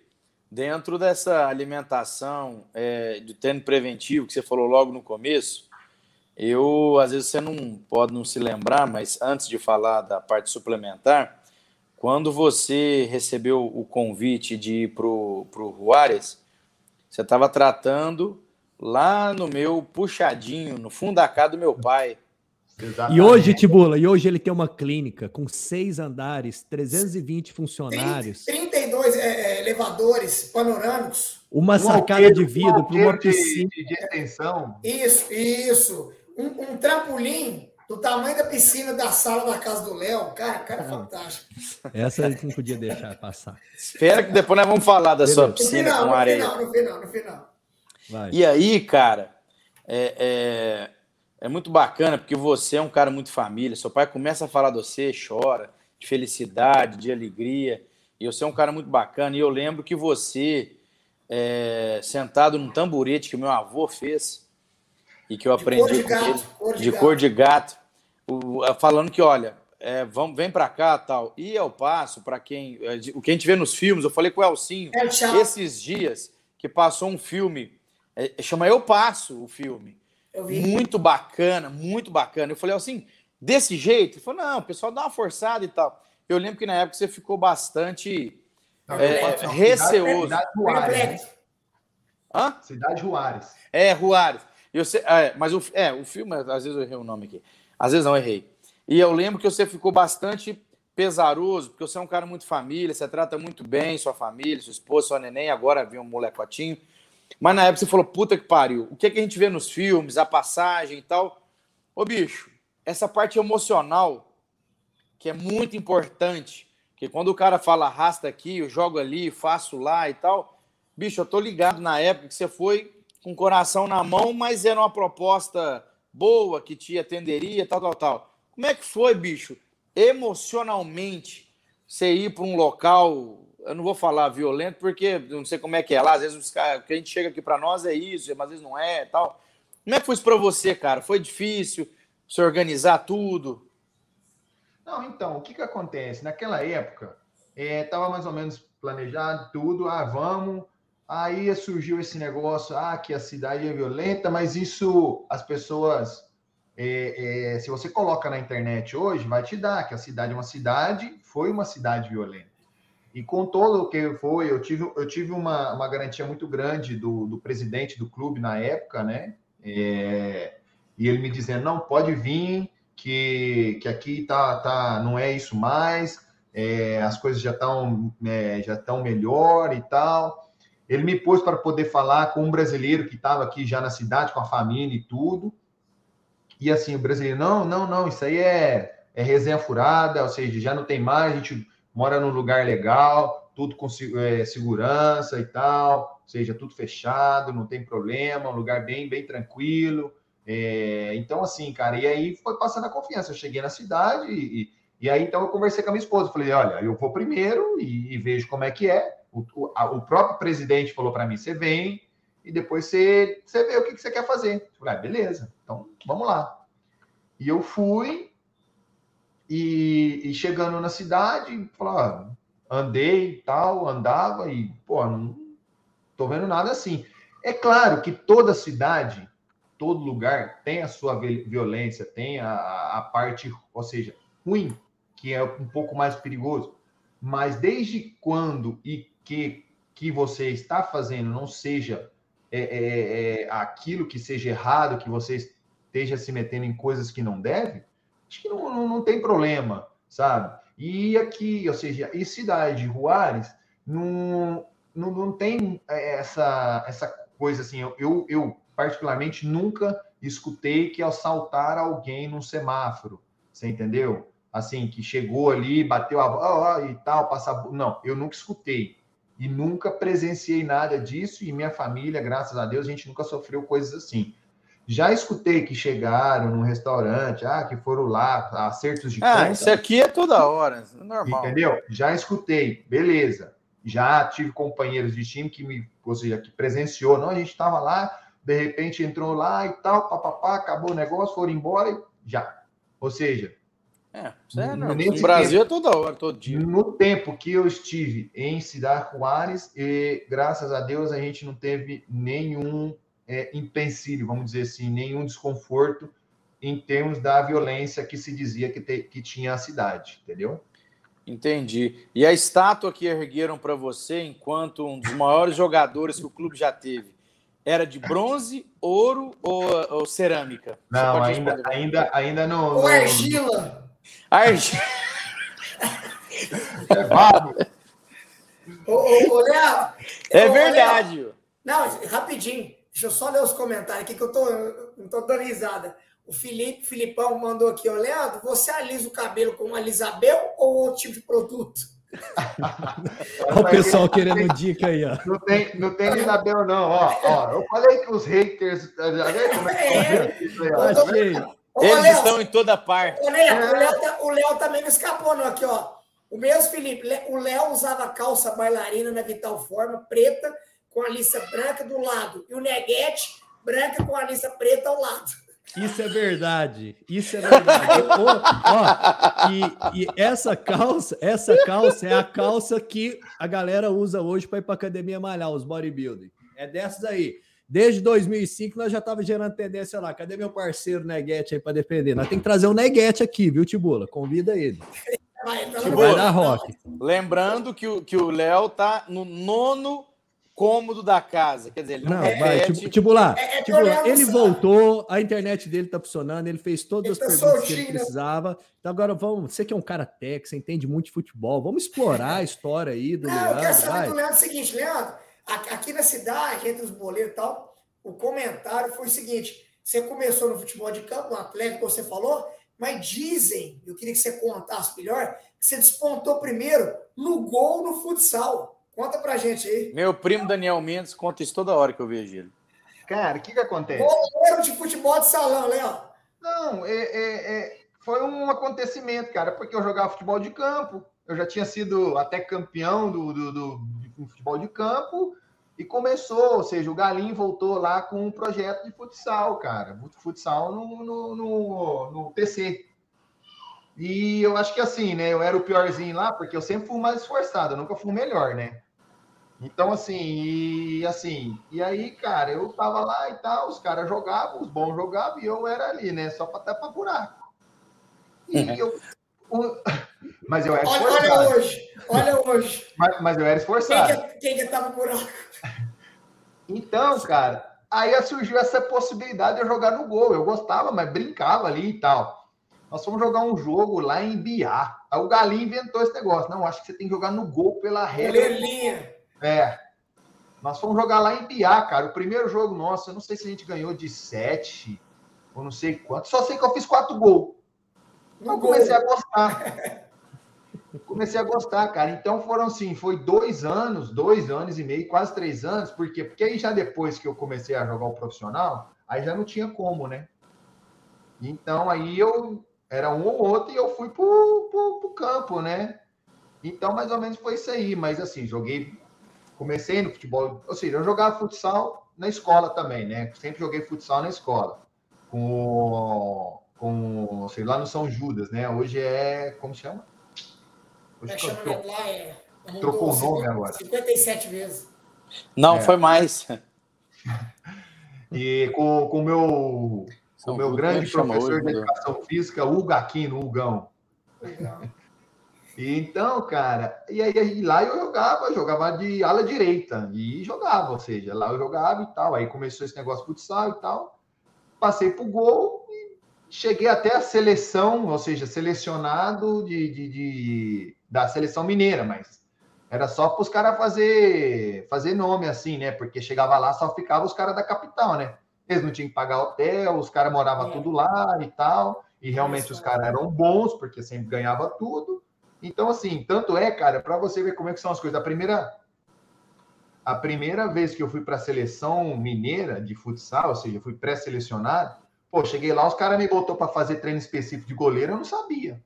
dentro dessa alimentação é, de treino preventivo que você falou logo no começo, eu, às vezes, você não pode não se lembrar, mas antes de falar da parte suplementar, quando você recebeu o convite de ir para o Juárez, você estava tratando lá no meu puxadinho, no fundo da casa do meu pai. E hoje, Tibula, e hoje ele tem uma clínica com seis andares, 320 funcionários, 32 é, é, elevadores panorâmicos. uma Um sacada de vidro um para uma piscina. De, de extensão. Isso, isso. Um, um trampolim do tamanho da piscina da sala da casa do Léo. Cara, cara, é fantástico. Essa a gente não podia deixar passar. Espera que depois nós vamos falar da sua Beleza. No piscina final, com no areia. final, no final, no final. Vai. E aí, cara, é, é, é muito bacana porque você é um cara muito família. Seu pai começa a falar de você, chora, de felicidade, de alegria. E você é um cara muito bacana. E eu lembro que você, é, sentado num tamborete que meu avô fez e que eu De aprendi cor de com gato, ele, cor de de gato. cor de gato, falando que, olha, é, vamos, vem pra cá tal. E eu passo para quem. é, de- O que a gente vê nos filmes, eu falei com o Elcinho É, tchau. esses dias que passou um filme, é, chama Eu Passo o filme. Eu vi. Muito bacana, muito bacana. Eu falei assim, desse jeito? Ele falou, não, o pessoal dá uma forçada e tal. Eu lembro que na época você ficou bastante. É, Não, cidade- receoso. Cidade Juárez. né? Hã? Cidade Juárez. É, Juárez. Eu sei, é, mas o, é, o filme, às vezes eu errei o nome aqui. Às vezes não errei. E eu lembro que você ficou bastante pesaroso, porque você é um cara muito família, você trata muito bem sua família, sua esposa, sua neném, agora viu um molecotinho. Mas na época você falou, puta que pariu, o que, é que a gente vê nos filmes, a passagem e tal. Ô bicho, essa parte emocional, que é muito importante, que quando o cara fala arrasta aqui, eu jogo ali, faço lá e tal, bicho, eu tô ligado na época que você foi com o coração na mão, mas era uma proposta boa, que te atenderia, tal, tal, tal. Como é que foi, bicho, emocionalmente, você ir para um local, eu não vou falar violento, porque não sei como é que é lá, às vezes os caras, que a gente chega aqui para nós é isso, mas às vezes não é, tal. Como é que foi isso para você, cara? Foi difícil se organizar tudo? Não, então, o que que acontece? Naquela época, estava mais ou menos planejado tudo, ah, vamos. Aí surgiu esse negócio, ah, que a cidade é violenta, mas isso as pessoas, é, é, se você coloca na internet hoje, vai te dar que a cidade é uma cidade, foi uma cidade violenta. E com todo o que foi, eu tive, eu tive uma, uma garantia muito grande do, do presidente do clube na época, né? É, e ele me dizendo, não, pode vir, que, que aqui tá, tá, não é isso mais, é, as coisas já estão é, já estão melhor e tal. Ele me pôs para poder falar com um brasileiro que estava aqui já na cidade, com a família e tudo. E assim, o brasileiro, não, não, não, isso aí é, é resenha furada, ou seja, já não tem mais, a gente mora num lugar legal, tudo com é, segurança e tal, ou seja, tudo fechado, não tem problema, um lugar bem, bem tranquilo. É, então, assim, cara, e aí foi passando a confiança. Eu cheguei na cidade e, e aí então eu conversei com a minha esposa. Falei, olha, eu vou primeiro e, e vejo como é que é. O, o, a, o próprio presidente falou para mim: você vem e depois você, você vê o que, que você quer fazer. Eu falei, ah, beleza, então vamos lá. E eu fui e, e chegando na cidade, andei tal, andava e, pô, não tô vendo nada assim. É claro que toda cidade todo lugar tem a sua violência, tem a, a, parte, ou seja, ruim, que é um pouco mais perigoso. Mas desde quando e que, que você está fazendo não seja é, é, é, aquilo que seja errado, que você esteja se metendo em coisas que não deve, acho que não, não, não tem problema, sabe? E aqui, ou seja, e cidade de Juárez, não, não, não tem essa, essa coisa assim, eu, eu, eu particularmente, nunca escutei que assaltar alguém num semáforo. Você entendeu? Assim, que chegou ali, bateu a oh, oh, e tal, passar. Não, eu nunca escutei. E nunca presenciei nada disso. E minha família, graças a Deus, a gente nunca sofreu coisas assim. Já escutei que chegaram num restaurante, ah, que foram lá, acertos de ah, conta. isso aqui é toda hora, é normal. Entendeu? Já escutei, beleza. Já tive companheiros de time que me, ou seja, que presenciou, não, a gente estava lá, de repente entrou lá e tal, papapá, acabou o negócio, foram embora e já. Ou seja, é, é no Brasil tempo, é toda hora, todo dia. No tempo que eu estive em Cidade Juárez, e graças a Deus a gente não teve nenhum é, empecilho, vamos dizer assim, nenhum desconforto em termos da violência que se dizia que, te, que tinha a cidade, entendeu? Entendi. E a estátua que ergueram para você, enquanto um dos maiores jogadores que o clube já teve, era de bronze, ouro ou, ou cerâmica? Não, ainda, ainda, ainda não. Ou argila. Argila. é ô, ô, ô, Léo, é verdade. Léo, não, rapidinho. Deixa eu só ler os comentários aqui que eu tô, não tô dando risada. O Felipe, Filipão mandou aqui, ó, Leandro, você alisa o cabelo com uma Lisabel ou outro tipo de produto? (laughs) Olha o pessoal querendo dica aí, ó. Não tem, não tem Lisabel, não. Ó, ó, eu falei que os haters. Já vê como é que é, Eles Léo, estão em toda parte. O Léo, tá, o Léo também não escapou, não. Aqui, ó. O mesmo Felipe, o Léo usava calça bailarina na Vital Forma, preta, com a lista branca do lado. E o Neguete, branca com a lista preta ao lado. Isso é verdade. Isso é verdade. (laughs) ó, e, e, essa calça, essa calça é a calça que a galera usa hoje para ir para academia malhar, os bodybuilding. É dessas aí. Desde 2005 nós já tava gerando tendência lá. Cadê meu parceiro Neguete aí para defender? Nós tem que trazer o Neguete aqui, viu, Tibula? Convida ele. Vai, então vai dar rock. Lembrando que o que o Léo tá no nono cômodo da casa. Quer dizer, ele não, não vai, tipo, tipo lá, é, é tipo lá ele voltou, a internet dele tá funcionando, ele fez todas ele as tá perguntas que ele precisava. Então agora vamos, você que é um cara técnico, você entende muito de futebol, vamos explorar a história aí do não, Leandro. Eu quero saber do Leandro o seguinte, Leandro, aqui na cidade, entre os boleiros e tal, o comentário foi o seguinte, você começou no futebol de campo, no Atlético, você falou, mas dizem, eu queria que você contasse melhor, que você despontou primeiro no gol no futsal. Conta pra gente aí. Meu primo Daniel Mendes conta isso toda hora que eu vejo ele. Cara, o que que acontece? Goleiro de futebol de salão, Léo. Não, é, é, é, foi um acontecimento, cara, porque eu jogava futebol de campo, eu já tinha sido até campeão do, do, do, do futebol de campo, e começou, ou seja, o Galinho voltou lá com um projeto de futsal, cara, futsal no, no, no, no PC. E eu acho que assim, né? Eu era o piorzinho lá, porque eu sempre fui mais esforçado, eu nunca fui o melhor, né? Então, assim, e assim, e aí, cara, eu tava lá e tal, os caras jogavam, os bons jogavam, e eu era ali, né? Só para tapar buraco. E uhum. eu. Mas eu era esforçado. Olha hoje, olha hoje. Mas, mas eu era esforçado. Quem que, quem que tava buraco? Então, cara, aí surgiu essa possibilidade de eu jogar no gol. Eu gostava, mas brincava ali e tal. Nós fomos jogar um jogo lá em Biá. Aí o Galinho inventou esse negócio. Não, acho que você tem que jogar no gol pela regra. Linha. É. Nós fomos jogar lá em Biá, cara. O primeiro jogo nosso, eu não sei se a gente ganhou de sete ou não sei quanto. Só sei que eu fiz quatro gols. Eu comecei a gostar. (laughs) comecei a gostar, cara. Então foram assim, foi dois anos, dois anos e meio, quase três anos. Por quê? Porque aí já depois que eu comecei a jogar o profissional, aí já não tinha como, né? Então aí eu era um ou outro e eu fui pro, pro, pro campo, né? Então mais ou menos foi isso aí. Mas assim, joguei comecei no futebol, ou seja, eu jogava futsal na escola também, né? Sempre joguei futsal na escola. Com, com sei lá no São Judas, né? Hoje é. Como chama? Hoje é, chama tro... lá, é, Trocou o nome agora. 57 vezes. Não, é. foi mais. E com o meu, com meu grande professor hoje, de né? educação física, Hugo Aquino, Hugão. Legal. (laughs) Então, cara, e aí, lá eu jogava, jogava de ala direita e jogava, ou seja, lá eu jogava e tal. Aí começou esse negócio de futsal e tal. Passei pro gol cheguei até a seleção, ou seja, selecionado de, de, de da seleção mineira, mas era só para os caras fazer, fazer nome assim, né? Porque chegava lá só ficava os caras da capital, né? Eles não tinham que pagar hotel, os caras moravam é. tudo lá e tal. E realmente os caras eram bons, porque sempre ganhava tudo. Então, assim, tanto é, cara, para você ver como é que são as coisas. A primeira, a primeira vez que eu fui para a seleção mineira de futsal, ou seja, fui pré-selecionado, pô, cheguei lá, os caras me botou para fazer treino específico de goleiro, eu não sabia.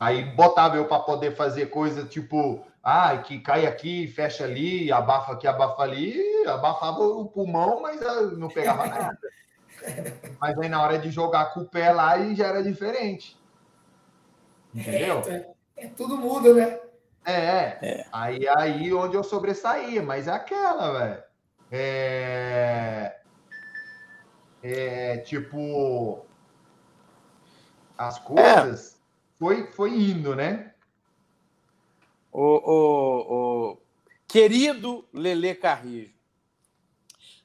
Aí botava eu para poder fazer coisa tipo, ah, que cai aqui, fecha ali, abafa aqui, abafa ali, abafava o pulmão, mas não pegava (laughs) nada. Mas aí na hora de jogar com o pé lá, aí já era diferente. Entendeu? É, é tudo muda, né? É, é. Aí, aí onde eu sobressaía, mas é aquela, velho. É... é tipo as coisas é. foi foi indo, né? O, o, o querido Lele Carrijo,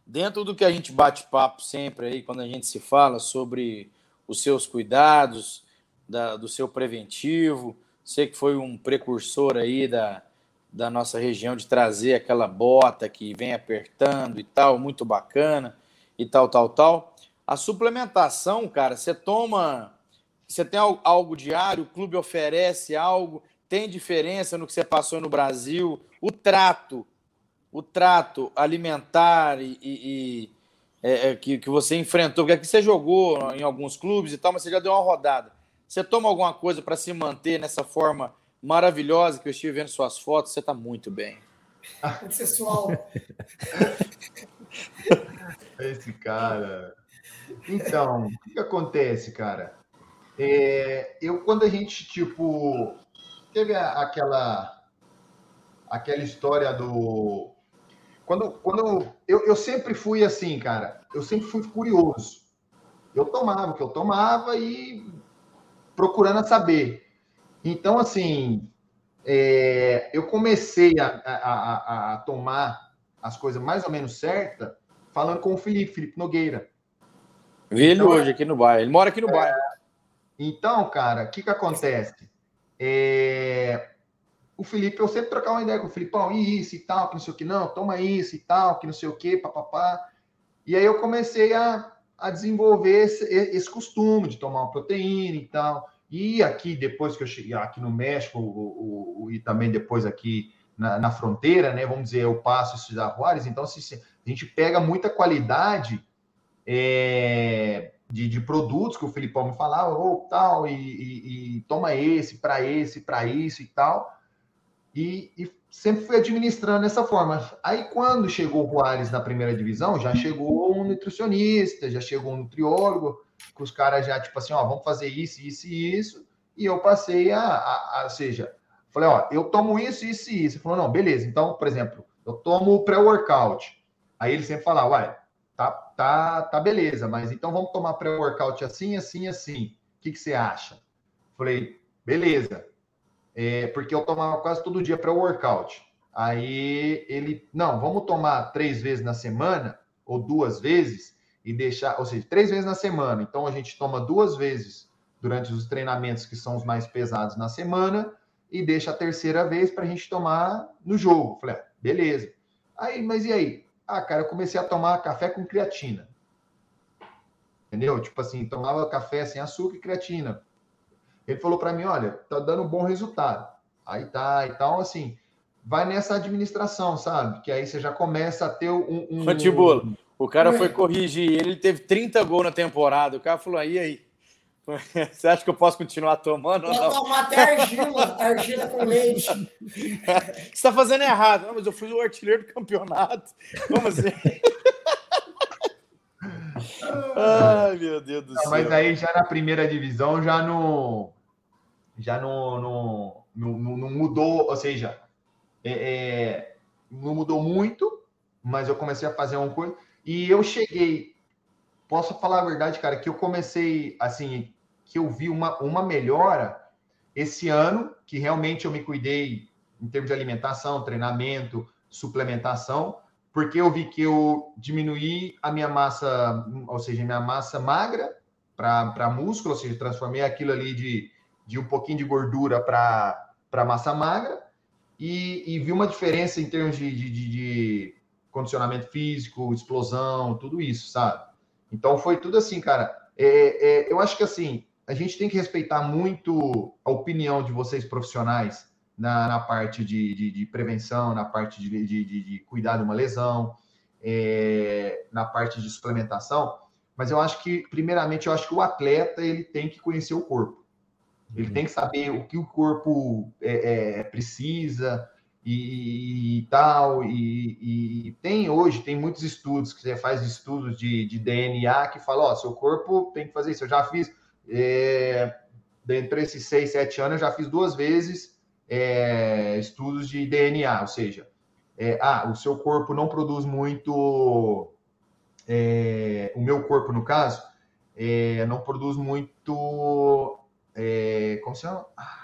dentro do que a gente bate papo sempre aí quando a gente se fala sobre os seus cuidados, da, do seu preventivo, você que foi um precursor aí da, da nossa região de trazer aquela bota que vem apertando e tal, muito bacana e tal, tal, tal. A suplementação, cara, você toma, você tem algo diário, o clube oferece algo, tem diferença no que você passou no Brasil, o trato, o trato alimentar e, e, e é, é, que, que você enfrentou, porque aqui você jogou em alguns clubes e tal, mas você já deu uma rodada. Você toma alguma coisa para se manter nessa forma maravilhosa que eu estive vendo suas fotos? Você está muito bem. (laughs) Sexual. (laughs) Esse cara. Então, o que acontece, cara? É, eu, quando a gente, tipo, teve aquela aquela história do. Quando, quando eu, eu sempre fui assim, cara, eu sempre fui curioso. Eu tomava o que eu tomava e procurando saber. Então, assim, é, eu comecei a, a, a, a, tomar as coisas mais ou menos certas falando com o Felipe, Felipe Nogueira. Vi ele então, hoje aqui no bairro. Ele mora aqui no é, bairro. Então, cara, o que, que acontece? É, o Felipe, eu sempre trocava uma ideia com o Filipão, e isso e tal, que não sei o que, não, toma isso e tal, que não sei o que, papapá. E aí eu comecei a, a desenvolver esse, esse, costume de tomar uma proteína e tal. E aqui, depois que eu cheguei aqui no México, o, o, e também depois aqui na, na, fronteira, né? Vamos dizer, eu passo esses Juárez, então se, a gente pega muita qualidade é, de, de, produtos que o Filipão me falava, ou oh, tal, e, e, e toma esse, para esse, para isso e tal. E, e sempre fui administrando dessa forma. Aí, quando chegou o Juárez na primeira divisão, já chegou um nutricionista, já chegou um nutriólogo, que os caras já, tipo assim, ó, vamos fazer isso, isso e isso. E eu passei a, a, a, seja, falei, ó, eu tomo isso, isso e isso. Ele falou, não, beleza. Então, por exemplo, eu tomo pré-workout. Aí ele sempre fala, uai, tá, tá, tá beleza, mas então vamos tomar pré-workout assim, assim, assim. O que, que você acha? Falei, beleza é, porque eu tomava quase todo dia para o workout. Aí ele, não, vamos tomar três vezes na semana ou duas vezes e deixar, ou seja, três vezes na semana. Então a gente toma duas vezes durante os treinamentos que são os mais pesados na semana e deixa a terceira vez para a gente tomar no jogo. Falei, ah, beleza. Aí, mas e aí? Ah, cara, eu comecei a tomar café com creatina. Entendeu? Tipo assim, tomava café sem açúcar e creatina. Ele falou para mim, olha, tá dando um bom resultado. Aí tá, então assim, vai nessa administração, sabe? Que aí você já começa a ter um. um... O cara foi corrigir ele teve 30 gols na temporada. O cara falou, aí, aí. (laughs) Você acha que eu posso continuar tomando? Vou tomar até argila, (laughs) argila com leite. Você está fazendo errado. Não, mas eu fui o artilheiro do campeonato. Como assim? (laughs) Ai, meu Deus do não, céu. Mas aí já na primeira divisão já não. Já não, não, não, não mudou, ou seja, é, é, não mudou muito, mas eu comecei a fazer uma coisa. E eu cheguei, posso falar a verdade, cara, que eu comecei, assim, que eu vi uma, uma melhora esse ano, que realmente eu me cuidei em termos de alimentação, treinamento, suplementação, porque eu vi que eu diminuí a minha massa, ou seja, minha massa magra para músculo, ou seja, transformei aquilo ali de, de um pouquinho de gordura para massa magra e, e, vi uma diferença em termos de, de, de, condicionamento físico, explosão, tudo isso, sabe? Então foi tudo assim, cara. É, é, eu acho que assim, a gente tem que respeitar muito a opinião de vocês profissionais na, na parte de, de, de, prevenção, na parte de, de, de cuidar de uma lesão, é, na parte de suplementação. Mas eu acho que, primeiramente, eu acho que o atleta ele tem que conhecer o corpo. Ele uhum. tem que saber o que o corpo é, é, precisa e, e tal. E, e, tem hoje, tem muitos estudos, que você faz estudos de, de DNA que falam, ó, seu corpo tem que fazer isso. Eu já fiz, é, dentro desses seis, sete anos, eu já fiz duas vezes é, estudos de DNA, ou seja, é, ah, o seu corpo não produz muito é, o meu corpo, no caso, é, não produz muito. É, como se chama? Ah,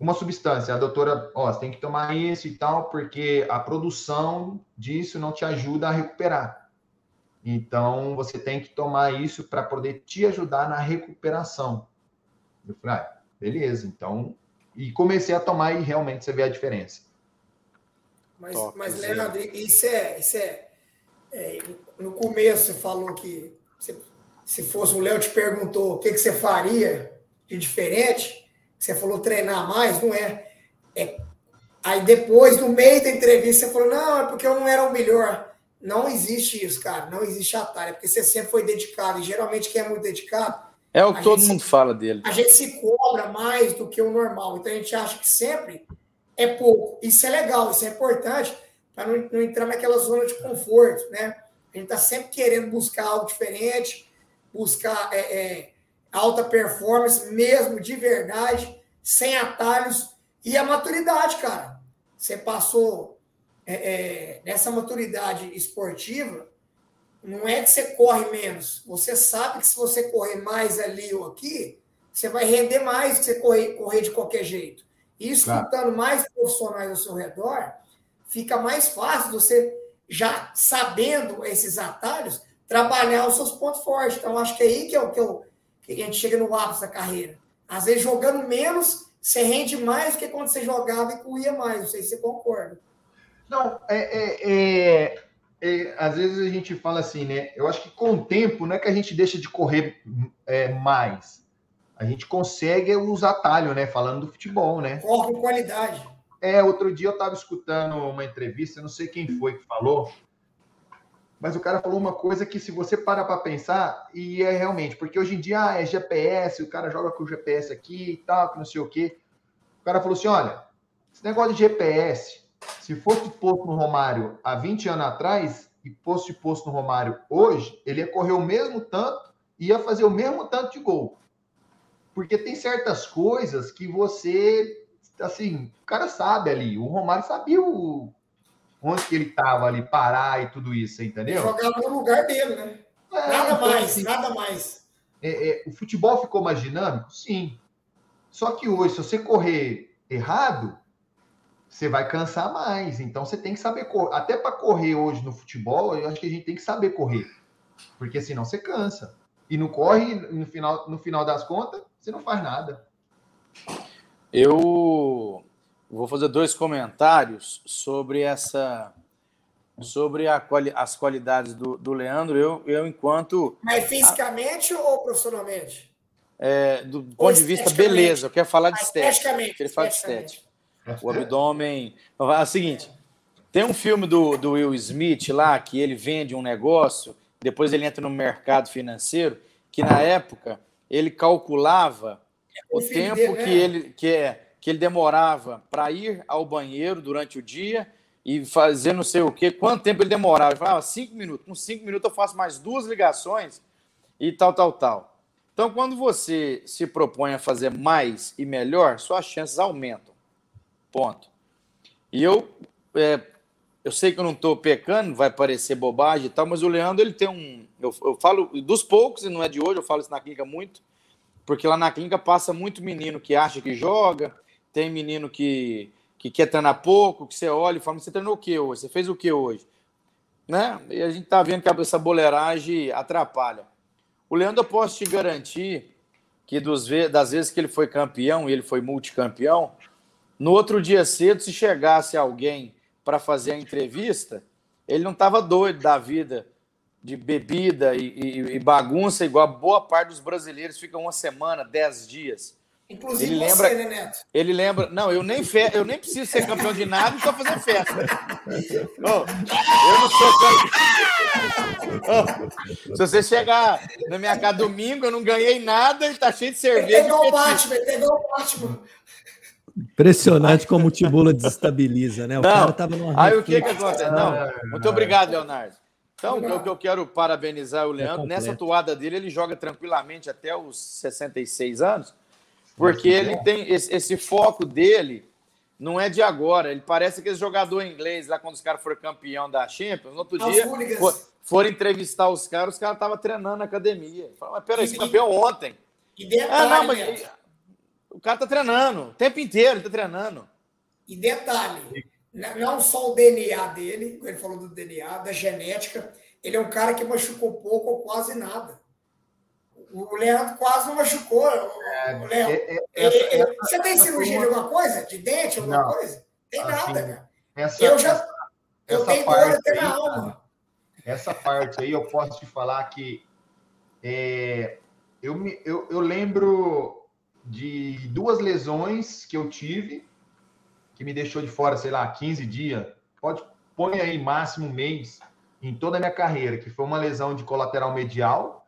uma substância. A doutora, ó, você tem que tomar isso e tal, porque a produção disso não te ajuda a recuperar. Então, você tem que tomar isso para poder te ajudar na recuperação. Eu falei, ah, beleza, então. E comecei a tomar e realmente você vê a diferença. Mas, mas Leandro, isso é, isso é é, no começo você falou que se, se fosse o Léo te perguntou o que, que você faria de diferente, você falou treinar mais, não é? é? Aí depois, no meio da entrevista, você falou, não, é porque eu não era o melhor. Não existe isso, cara. Não existe atalho, é porque você sempre foi dedicado. E geralmente quem é muito dedicado. É o que todo mundo fala dele. A gente se cobra mais do que o normal. Então a gente acha que sempre é pouco. Isso é legal, isso é importante para não, não, entrar naquela zona de conforto, né? A gente está sempre querendo buscar algo diferente, buscar é, é, alta performance, mesmo de verdade, sem atalhos. E a maturidade, cara. Você passou é, é nessa maturidade esportiva, não é que você corre menos. Você sabe que se você correr mais ali ou aqui, você vai render mais que você correr, correr de qualquer jeito. E escutando claro. mais profissionais ao seu redor, fica mais fácil você, já sabendo esses atalhos, trabalhar os seus pontos fortes. Então, acho que é aí que, é o, que, eu, que a gente chega no ápice da carreira. Às vezes, jogando menos, você rende mais do que quando você jogava e corria mais. Não sei se você concorda. Não, é, é, é, é, às vezes a gente fala assim, né? Eu acho que com o tempo não é que a gente deixa de correr é, mais. A gente consegue os atalhos, né? Falando do futebol, né? Corre com qualidade. É, outro dia eu estava escutando uma entrevista, não sei quem foi que falou, mas o cara falou uma coisa que se você para para pensar, e é realmente, porque hoje em dia ah, é GPS, o cara joga com o GPS aqui e tal, que não sei o quê. O cara falou assim: olha, esse negócio de GPS, se fosse posto no Romário há 20 anos atrás e fosse posto no Romário hoje, ele ia correr o mesmo tanto e ia fazer o mesmo tanto de gol. Porque tem certas coisas que você assim, o cara sabe ali. O Romário sabia o, onde que ele estava ali, parar e tudo isso, entendeu? Jogava no lugar dele, né? É, nada então, mais, assim, nada mais. É, é, o futebol ficou mais dinâmico? Sim. Só que hoje, se você correr errado, você vai cansar mais. Então você tem que saber correr. Até para correr hoje no futebol, eu acho que a gente tem que saber correr. Porque senão você cansa. E não corre, no final, no final das contas, você não faz nada. Eu vou fazer dois comentários sobre essa sobre quali, as qualidades do, do Leandro. Eu, eu enquanto. Mas fisicamente a, ou profissionalmente? É, do ou ponto de vista, beleza. Eu quero falar de estética. Ele fala de estética. O abdômen. É o seguinte: tem um filme do, do Will Smith lá que ele vende um negócio, depois ele entra no mercado financeiro, que na época ele calculava o tempo dele, que, né? ele, que, é, que ele demorava para ir ao banheiro durante o dia e fazer não sei o quê, quanto tempo ele demorava? Ele falava, ah, cinco minutos. Com cinco minutos eu faço mais duas ligações e tal, tal, tal. Então, quando você se propõe a fazer mais e melhor, suas chances aumentam. Ponto. E eu, é, eu sei que eu não estou pecando, vai parecer bobagem e tal, mas o Leandro, ele tem um. Eu, eu falo dos poucos, e não é de hoje, eu falo isso na clínica muito porque lá na clínica passa muito menino que acha que joga, tem menino que, que quer treinar pouco, que você olha e fala, você treinou o que hoje? Você fez o que hoje? Né? E a gente tá vendo que essa boleiragem atrapalha. O Leandro, eu posso te garantir que dos, das vezes que ele foi campeão, e ele foi multicampeão, no outro dia cedo, se chegasse alguém para fazer a entrevista, ele não estava doido da vida de bebida e, e, e, bagunça, igual a boa parte dos brasileiros ficam uma semana, dez dias. Inclusive ele você, lembra, né, Neto? Ele lembra. Não, eu nem, fe... eu nem preciso ser campeão de nada e só fazer festa. Oh, eu não sou campeão. Oh, se você chegar na minha casa domingo, eu não ganhei nada e tá cheio de cerveja. Pegou o Batman, pegou o Batman. Impressionante como o Tibula desestabiliza, né? O não, cara tava numa Aí o que que acontece? Não, muito obrigado, Leonardo. Então, o que eu quero parabenizar o é Leandro, é nessa toada dele, ele joga tranquilamente até os 66 anos porque ele tem esse, esse, foco dele não é de agora. Ele parece aquele jogador inglês lá quando os caras foram campeão da Champions. No outro dia for, foram entrevistar os caras, os caras estavam treinando na academia. Falaram, mas peraí, esse campeão ontem. E detalhe, ah, não, mas, o cara tá treinando o tempo inteiro, ele tá treinando. E detalhe, não só o DNA dele, ele falou do DNA, da genética, ele é um cara que machucou pouco ou quase nada. O Leandro quase não machucou. É, o Leandro. É, é, essa, essa, você tem cirurgia de alguma coisa? De dente, alguma não, coisa? Tem assim, nada, cara. Essa, eu já. Essa, eu tenho dor até na alma. Essa parte aí eu posso te falar que é, eu, me, eu, eu lembro de duas lesões que eu tive que me deixou de fora, sei lá, 15 dias. Pode põe aí máximo um mês em toda a minha carreira, que foi uma lesão de colateral medial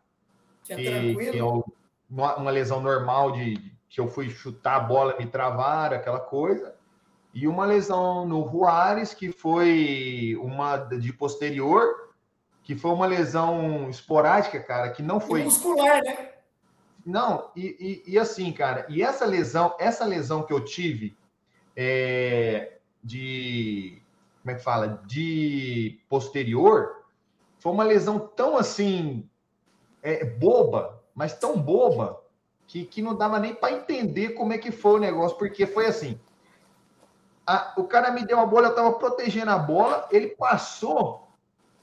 que, é que, uma, lesão normal de que eu fui chutar a bola, me travar, aquela coisa. E uma lesão no Juárez, que foi uma de posterior, que foi uma lesão esporádica, cara, que não foi. E muscular, né? Não, e, e, e, assim, cara, e essa lesão, essa lesão que eu tive é, de. Como é que fala? De posterior, foi uma lesão tão assim é, boba, mas tão boba, que, que não dava nem para entender como é que foi o negócio, porque foi assim. A, o cara me deu a bola, eu estava protegendo a bola, ele passou,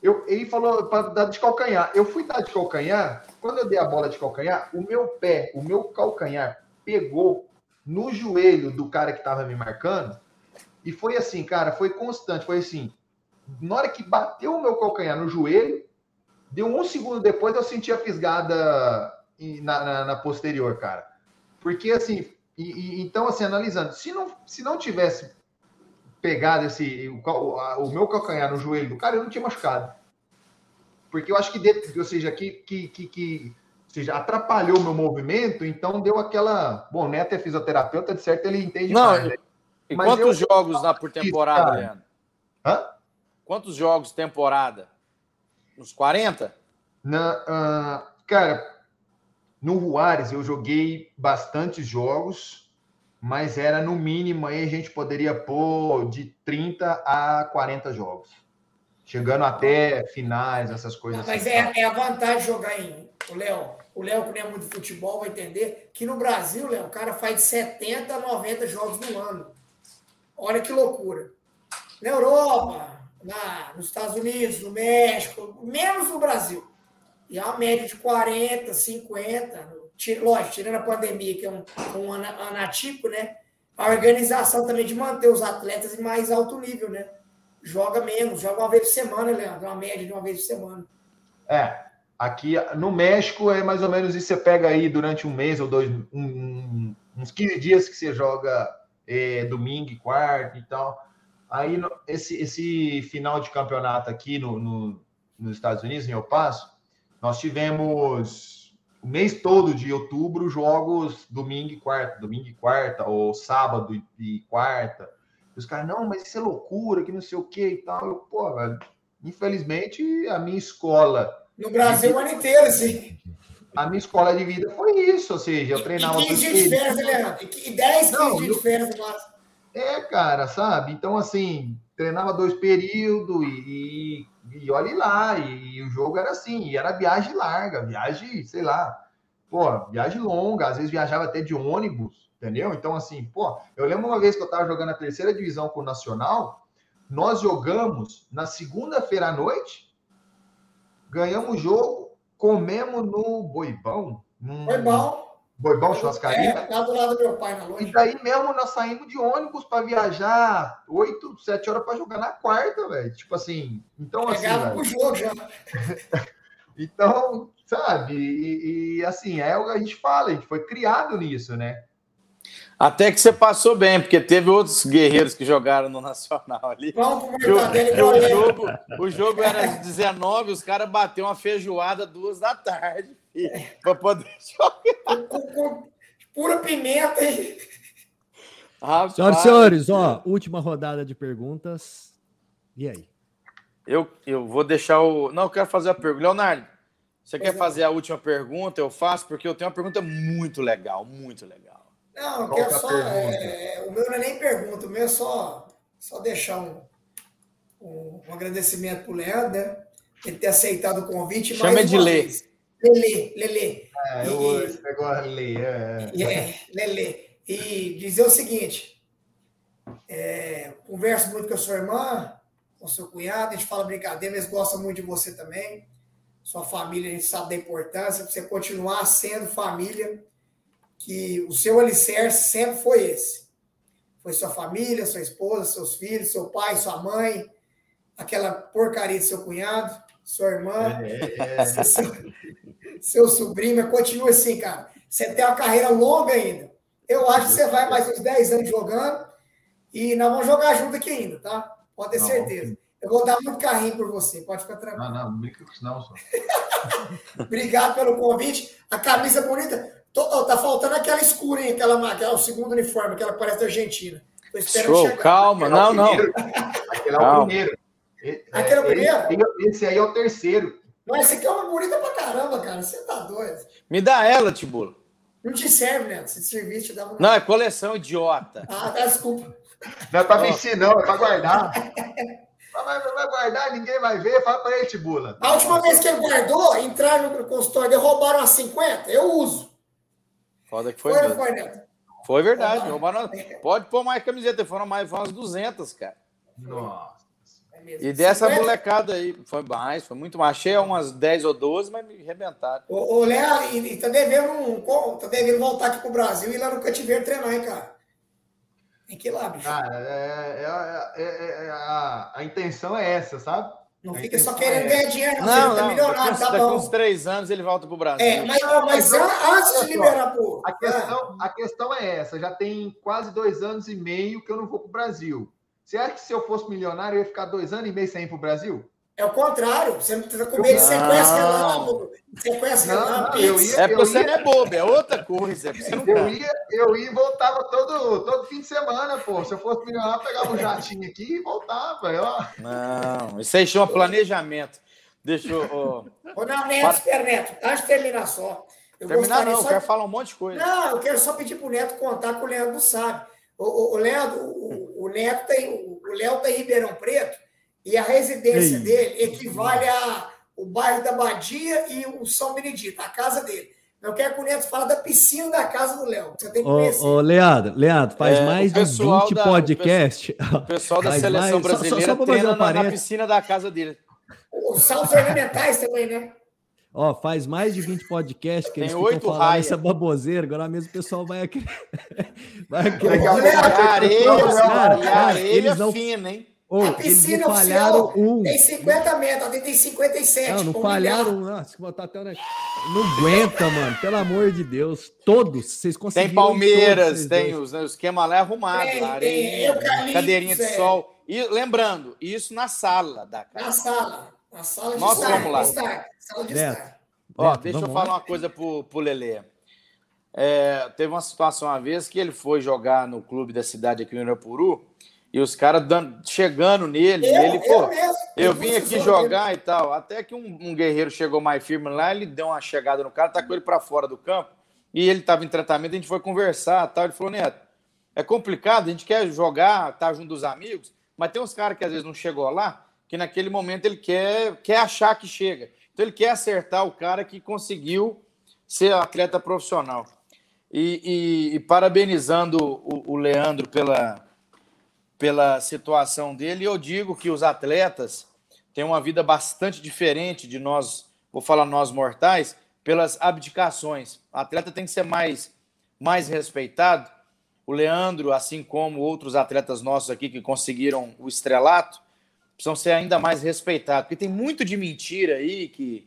eu, ele falou para dar de calcanhar. Eu fui dar de calcanhar, quando eu dei a bola de calcanhar, o meu pé, o meu calcanhar pegou no joelho do cara que estava me marcando, e foi assim, cara, foi constante, foi assim. Na hora que bateu o meu calcanhar no joelho, Deu um segundo depois eu senti a fisgada na, na, na posterior, cara. Porque assim, e, e, então assim, analisando, se não, se não tivesse pegado esse o, o, meu calcanhar no joelho do cara, eu não tinha machucado. Porque eu acho que, dentro, ou seja, que, que, que, que ou seja, atrapalhou o meu movimento, então deu aquela. Bom, o Neto é fisioterapeuta, de certo ele entende não, mais. Né? E Mas quantos eu... jogos na por temporada, Leandro? Hã? Quantos jogos temporada? Uns 40? Na, uh, cara, no Juárez eu joguei bastantes jogos, mas era no mínimo aí a gente poderia pôr de 30 a 40 jogos. Chegando até finais, essas coisas Mas assim. é, é a vantagem de jogar em. O Léo, o Léo, que não é muito de futebol, vai entender que no Brasil, Léo, o cara faz 70 a 90 jogos no ano. Olha que loucura. Na Europa, na, nos Estados Unidos, no México, menos no Brasil. E é uma média de 40, 50. Lógico, tirando a pandemia, que é um, um né? A organização também de manter os atletas em mais alto nível, né? Joga menos, joga uma vez por semana, Leandro, uma média de uma vez por semana. É, aqui no México é mais ou menos isso. Você pega aí durante um mês ou dois, um, uns 15 dias que você joga é, domingo e quarta e tal. Aí, esse, esse final de campeonato aqui no, no, nos Estados Unidos, em El Paso, nós tivemos o mês todo de outubro jogos domingo e quarta, domingo e quarta, ou sábado e quarta. E os caras, não, mas isso é loucura, que não sei o que e tal. Eu, pô, velho, infelizmente, a minha escola. No Brasil, o ano inteiro, assim. A minha escola de vida foi isso, ou seja, eu treinava. E 15 dias de férias, Leandro? E 10, 15 dias de férias máximo. É, cara, sabe? Então, assim, treinava dois períodos e, e, e olhe lá, e, e, o jogo era assim, era viagem larga, viagem, sei lá, pô, viagem longa, às vezes viajava até de ônibus, entendeu? Então, assim, pô, eu lembro uma vez que eu estava jogando a terceira divisão com o Nacional, nós jogamos na segunda-feira à noite, ganhamos o jogo, comemos no Boibão. Num... Boibão. Boibão Churrascaria. É, lá do lado do meu pai na loja. E daí mesmo nós saímos de ônibus para viajar 8, 7 horas para jogar na quarta, velho. Tipo assim. Então, Pegava assim. pro jogo já. (laughs) então, sabe? E, e, assim, é o que a gente fala, a gente foi criado nisso, né? Até que você passou bem, porque teve outros guerreiros que jogaram no Nacional ali. (laughs) O, o jogo, o jogo era às 19, os caras bateram uma feijoada duas da tarde para poder (laughs) jogar. com, com pura pimenta e Rapaz, Senhoras e senhores, ó, última rodada de perguntas. E aí? Eu, eu vou deixar o. Não, eu quero fazer a pergunta. Leonardo, você Pois quer fazer a última pergunta? Eu faço, porque eu tenho uma pergunta muito legal, muito legal. Não, eu quero é só. pergunta? é, o meu não é nem pergunta, o meu é só, só deixar um, um, um agradecimento pro Leandro, né? Ele ter aceitado o convite. Chama de Lê. vez. Lelê, Lelê. É, eu, esse negócio ali, é. E, é, Lelê. E dizer o seguinte: é, converso muito com a sua irmã, com o seu cunhado, a gente fala brincadeira, eles gostam muito de você também. Sua família, a gente sabe da importância, pra você continuar sendo família, que o seu alicerce sempre foi esse. Foi sua família, sua esposa, seus filhos, seu pai, sua mãe, aquela porcaria de seu cunhado, sua irmã É, é, seu, seu sobrinho, mas continua assim, cara. Você tem uma carreira longa ainda. Eu acho que você vai mais uns 10 anos jogando e nós vamos jogar junto aqui ainda, tá? Pode ter Não, certeza. Eu vou dar muito carrinho por você, pode ficar tranquilo. Não, não, não brinca com isso não, só. (laughs) Obrigado pelo convite. A camisa bonita. Tô- ó, tá faltando aquela escura, hein? Aquela, aquela, o segundo uniforme, aquela que parece da Argentina. Tô esperando Show, chegar. calma. Aquele é Não, não. Aquele é o primeiro. E- Aquele é o primeiro? Esse aí é o terceiro. Mas essa aqui é uma bonita pra caramba, cara. Você tá doido. Me dá ela, Tibulo. Não te serve, né? Se te servir, te dá uma. Não, é coleção idiota. Ah, tá, desculpa. Não é pra vestir, não, é pra guardar. (laughs) Mas vai, vai guardar, ninguém vai ver. Fala pra ele, Tibula. A última vez que ele guardou, entraram no consultório dele, roubaram as 50. Eu uso. Foda que foi Foi foi, Neto? Foi verdade. roubaram- Pode pôr mais camiseta. Foram mais foram umas 200, cara. Nossa. É mesmo. E dessa 50? molecada aí, foi mais, foi muito mais. Achei umas 10 ou 12, mas me arrebentaram. Ô, ô Léo, e, e tá devendo um. Tá devendo voltar aqui pro Brasil e ir lá no cativeiro treinar, hein, cara? Tem que ir lá, bicho. Cara, é, é- é- é- a, a intenção é essa, sabe? não a fica só querendo é- ganhar dinheiro, não. Não, Você tá milionário, tá daqui uns bom. três anos ele volta pro Brasil. É, mas, mas an- antes de liberar pro. A questão, a questão é essa. Já tem quase dois anos e meio que eu não vou pro Brasil. Você acha que se eu fosse milionário, eu ia ficar dois anos e meio sem ir pro Brasil? É o contrário. Você não tá com medo de sequestro relâmpago. Não, relâmpago. não, eu Pix. ia- É porque você não é bobo, é outra coisa. É Eu quer. ia, eu ia e voltava todo, todo fim de semana, pô. Se eu fosse milionário, eu pegava um jatinho aqui e voltava. Eu, Não, isso aí chama planejamento. Deixa eu. Ô, não, Neto, Para- espera, Neto. Antes de terminar só. Eu terminar, não, eu só quero de- falar um monte de coisa. Não, eu quero só pedir pro Neto contar que o Leandro não sabe. O, o, o Leandro, o, o Neto tem, o, Léo tá em Ribeirão Preto e a residência Ei. dele equivale a o bairro da Badia e o São Benedito, a casa dele. Eu quero que o Neto fale da piscina da casa do Léo. Você tem que Ô, conhecer. ô, Leandro, Leandro, faz É, mais de pessoal 20 da- podcasts. O pessoal da seleção só- só- brasileira só pra fazer treina um na, na piscina da casa dele. Os saltos ornamentais também, né? Ó, faz mais de 20 podcasts que Tem eles oito ficam falando raia. essa baboseira. Agora mesmo o pessoal vai aqui. (laughs) Vai aqui. Areia, Cara, a cara, areia eles não- fina, hein? Ô, a eles piscina não falharam oficial um. tem 50 metros, tem 57. Não, não falharam um. Nossa, que botar até o... Não aguenta, mano. Pelo amor de Deus. Todos. Vocês conseguiram. Tem todos, Palmeiras, tem dois. os, né, o esquema lá é arrumado. Tem, a tem cadeirinha de é. sol. E lembrando, isso na sala da casa. Na sala. Na sala de Nós estar. vamos lá. estar, Sala de Neto. estar. Ó, Neto, deixa eu falar lá. uma coisa pro, pro Lelê. É, teve uma situação uma vez que ele foi jogar no clube da cidade aqui no Irapuru e os caras chegando nele, e Eu, ele, pô, eu mesmo. eu vim aqui jogar e tal. Até que um, um guerreiro chegou mais firme lá, ele deu uma chegada no cara, tacou ele pra fora do campo e ele tava em tratamento, a gente foi conversar tal. Ele falou, Neto, é complicado, a gente quer jogar, tá junto dos amigos, mas tem uns caras que às vezes não chegou lá, que naquele momento ele quer, quer achar que chega. Então ele quer acertar o cara que conseguiu ser atleta profissional. E, e- e parabenizando o, o Leandro pela, pela situação dele, eu digo que os atletas têm uma vida bastante diferente de nós, vou falar nós mortais, pelas abdicações. O atleta tem que ser mais, mais respeitado. O Leandro, assim como outros atletas nossos aqui que conseguiram o estrelato, precisam ser ainda mais respeitados, porque tem muito de mentira aí que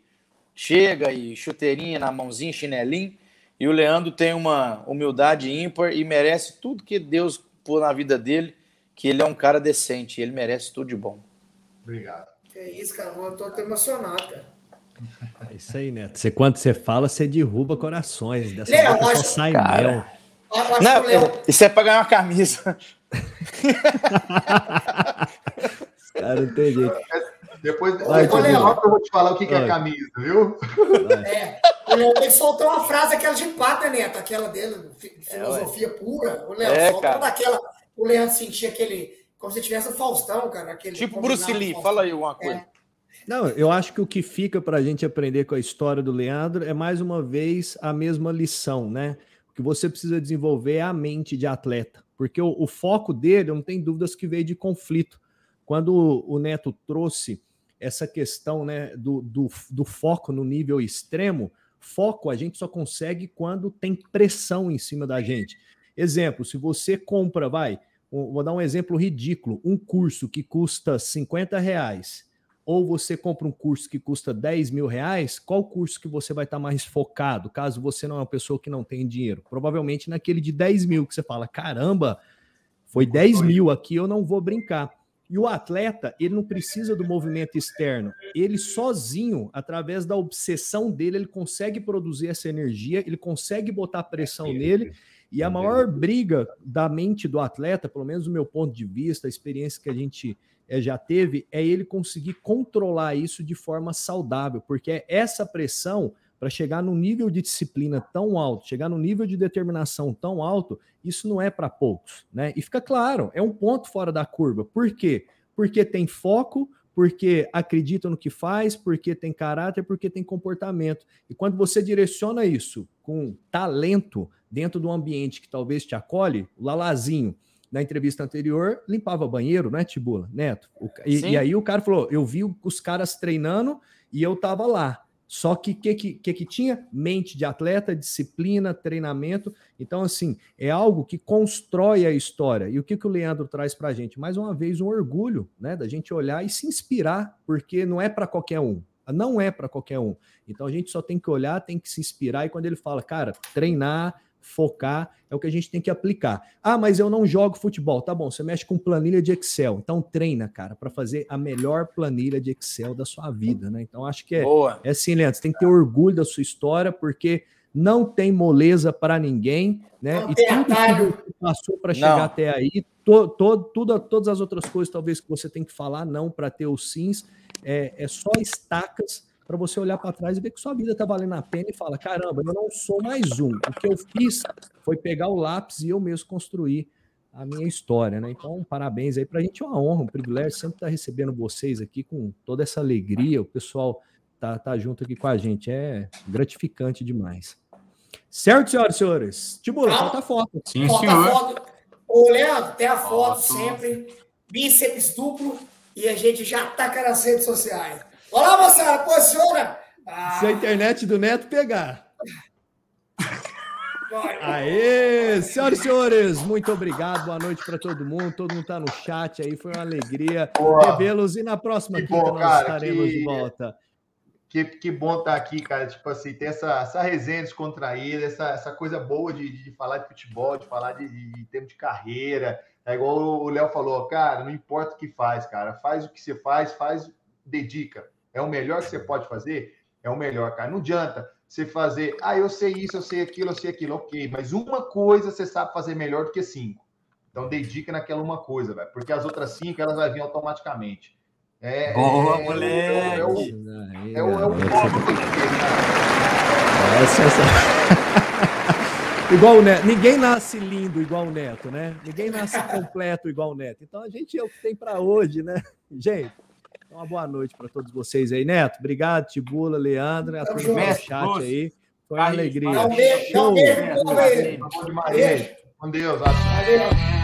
chega e chuteirinha na mãozinha, chinelinho, E o Leandro tem uma humildade ímpar e merece tudo que Deus pôs na vida dele, que ele é um cara decente, ele merece tudo de bom. Obrigado. É isso, cara. Eu tô emocionado, cara. É isso aí, Neto. Você, quando você fala, você derruba corações. Dessa Leo, boca só sai cara. mel. Não. Isso é pra ganhar uma camisa. (laughs) cara não tem jeito. Depois, Vai, depois eu vou te falar o que, que é camisa, viu? É, o Léo tem que soltar uma frase, aquela de pata, Neto, aquela dele, filosofia é, pura. O Léo, é, solta daquela. O Leandro sentia aquele. Como se tivesse o Faustão, cara. Aquele tipo Bruce Lee, fala aí uma coisa. É. Não, eu acho que o que fica para a gente aprender com a história do Leandro é mais uma vez a mesma lição, né? O que você precisa desenvolver é a mente de atleta, porque o, o foco dele, não tem dúvidas que veio de conflito. Quando o, Neto trouxe essa questão né, do, do, do foco no nível extremo, foco a gente só consegue quando tem pressão em cima da gente. Exemplo, se você compra, vai, vou dar um exemplo ridículo, um curso que custa 50 reais, ou você compra um curso que custa 10 mil reais, qual curso que você vai estar mais focado, caso você não é uma pessoa que não tem dinheiro? Provavelmente naquele de 10 mil, que você fala, caramba, foi 10 mil aqui, eu não vou brincar. E o atleta, ele não precisa do movimento externo. Ele sozinho, através da obsessão dele, ele consegue produzir essa energia, ele consegue botar pressão nele. E a maior briga da mente do atleta, pelo menos do meu ponto de vista, a experiência que a gente é, já teve, é ele conseguir controlar isso de forma saudável, porque essa pressão para chegar num nível de disciplina tão alto, chegar num nível de determinação tão alto, isso não é para poucos, né? E fica claro, é um ponto fora da curva. Por quê? Porque tem foco, porque acredita no que faz, porque tem caráter, porque tem comportamento. E quando você direciona isso com talento dentro do ambiente que talvez te acolhe, o Lalazinho, na entrevista anterior, limpava banheiro, né, Tibula? Neto. E, e, aí o cara falou: eu vi os caras treinando e eu tava lá. Só que o que, que, que tinha? Mente de atleta, disciplina, treinamento. Então, assim, é algo que constrói a história. E o que, que o Leandro traz para a gente? Mais uma vez, um orgulho, né? Da gente olhar e se inspirar, porque não é para qualquer um. Não é para qualquer um. Então, a gente só tem que olhar, tem que se inspirar. E quando ele fala, cara, treinar, focar, é o que a gente tem que aplicar. Ah, mas eu não jogo futebol. Tá bom, você mexe com planilha de Excel. Então treina, cara, para fazer a melhor planilha de Excel da sua vida, né? Então acho que é, Boa. é assim, Leandro, você tem que ter orgulho da sua história, porque não tem moleza para ninguém, né? Não e tudo que passou para chegar até aí, to, to, tudo, todas as outras coisas, talvez que você tem que falar não para ter os sims, é, é só estacas para você olhar para trás e ver que sua vida está valendo a pena e fala: caramba, eu não sou mais um. O que eu fiz foi pegar o lápis e eu mesmo construir a minha história, né? Então, parabéns aí. Para a gente é uma honra, um privilégio sempre estar tá recebendo vocês aqui com toda essa alegria. O pessoal tá, tá junto aqui com a gente. É gratificante demais. Certo, senhoras e senhores? Tibula, ah, falta foto. Sim, falta senhor. foto. Ô, Leandro, tem a foto, foto sempre. Bíceps duplo e a gente já taca nas redes sociais. Olá, moçada, posiciona! Ah. Se a internet do Neto pegar. Aê, senhoras e senhores, muito obrigado. Boa noite para todo mundo. Todo mundo está no chat aí. Foi uma alegria revê-los. E na próxima que quinta bom, nós cara, estaremos que, de volta. Que, que bom estar tá aqui, cara. Tipo assim, ter essa, essa resenha descontraída, essa, essa coisa boa de, de falar de futebol, de falar de, de, de tempo de carreira. É igual o Léo falou, cara, não importa o que faz, cara. Faz o que você faz, faz, dedica é o melhor que você pode fazer? É o melhor, cara. Não adianta você fazer, ah, eu sei isso, eu sei aquilo, eu sei aquilo, ok, mas uma coisa você sabe fazer melhor do que cinco. Então dedica naquela uma coisa, velho, porque as outras cinco elas vão vir automaticamente. É, Boa, é, moleque! É, é, o, é, o, é, o, Igual o Neto. Ninguém nasce lindo igual o Neto, né? Ninguém nasce completo igual o Neto. Então a gente é o que tem para hoje, né? Gente, então, uma boa noite para todos vocês aí, Neto. Obrigado, Tibula, Leandro, a turma do chat aí. Foi uma alegria. Um beijo, um beijo, um beijo. Com Deus. Valeu.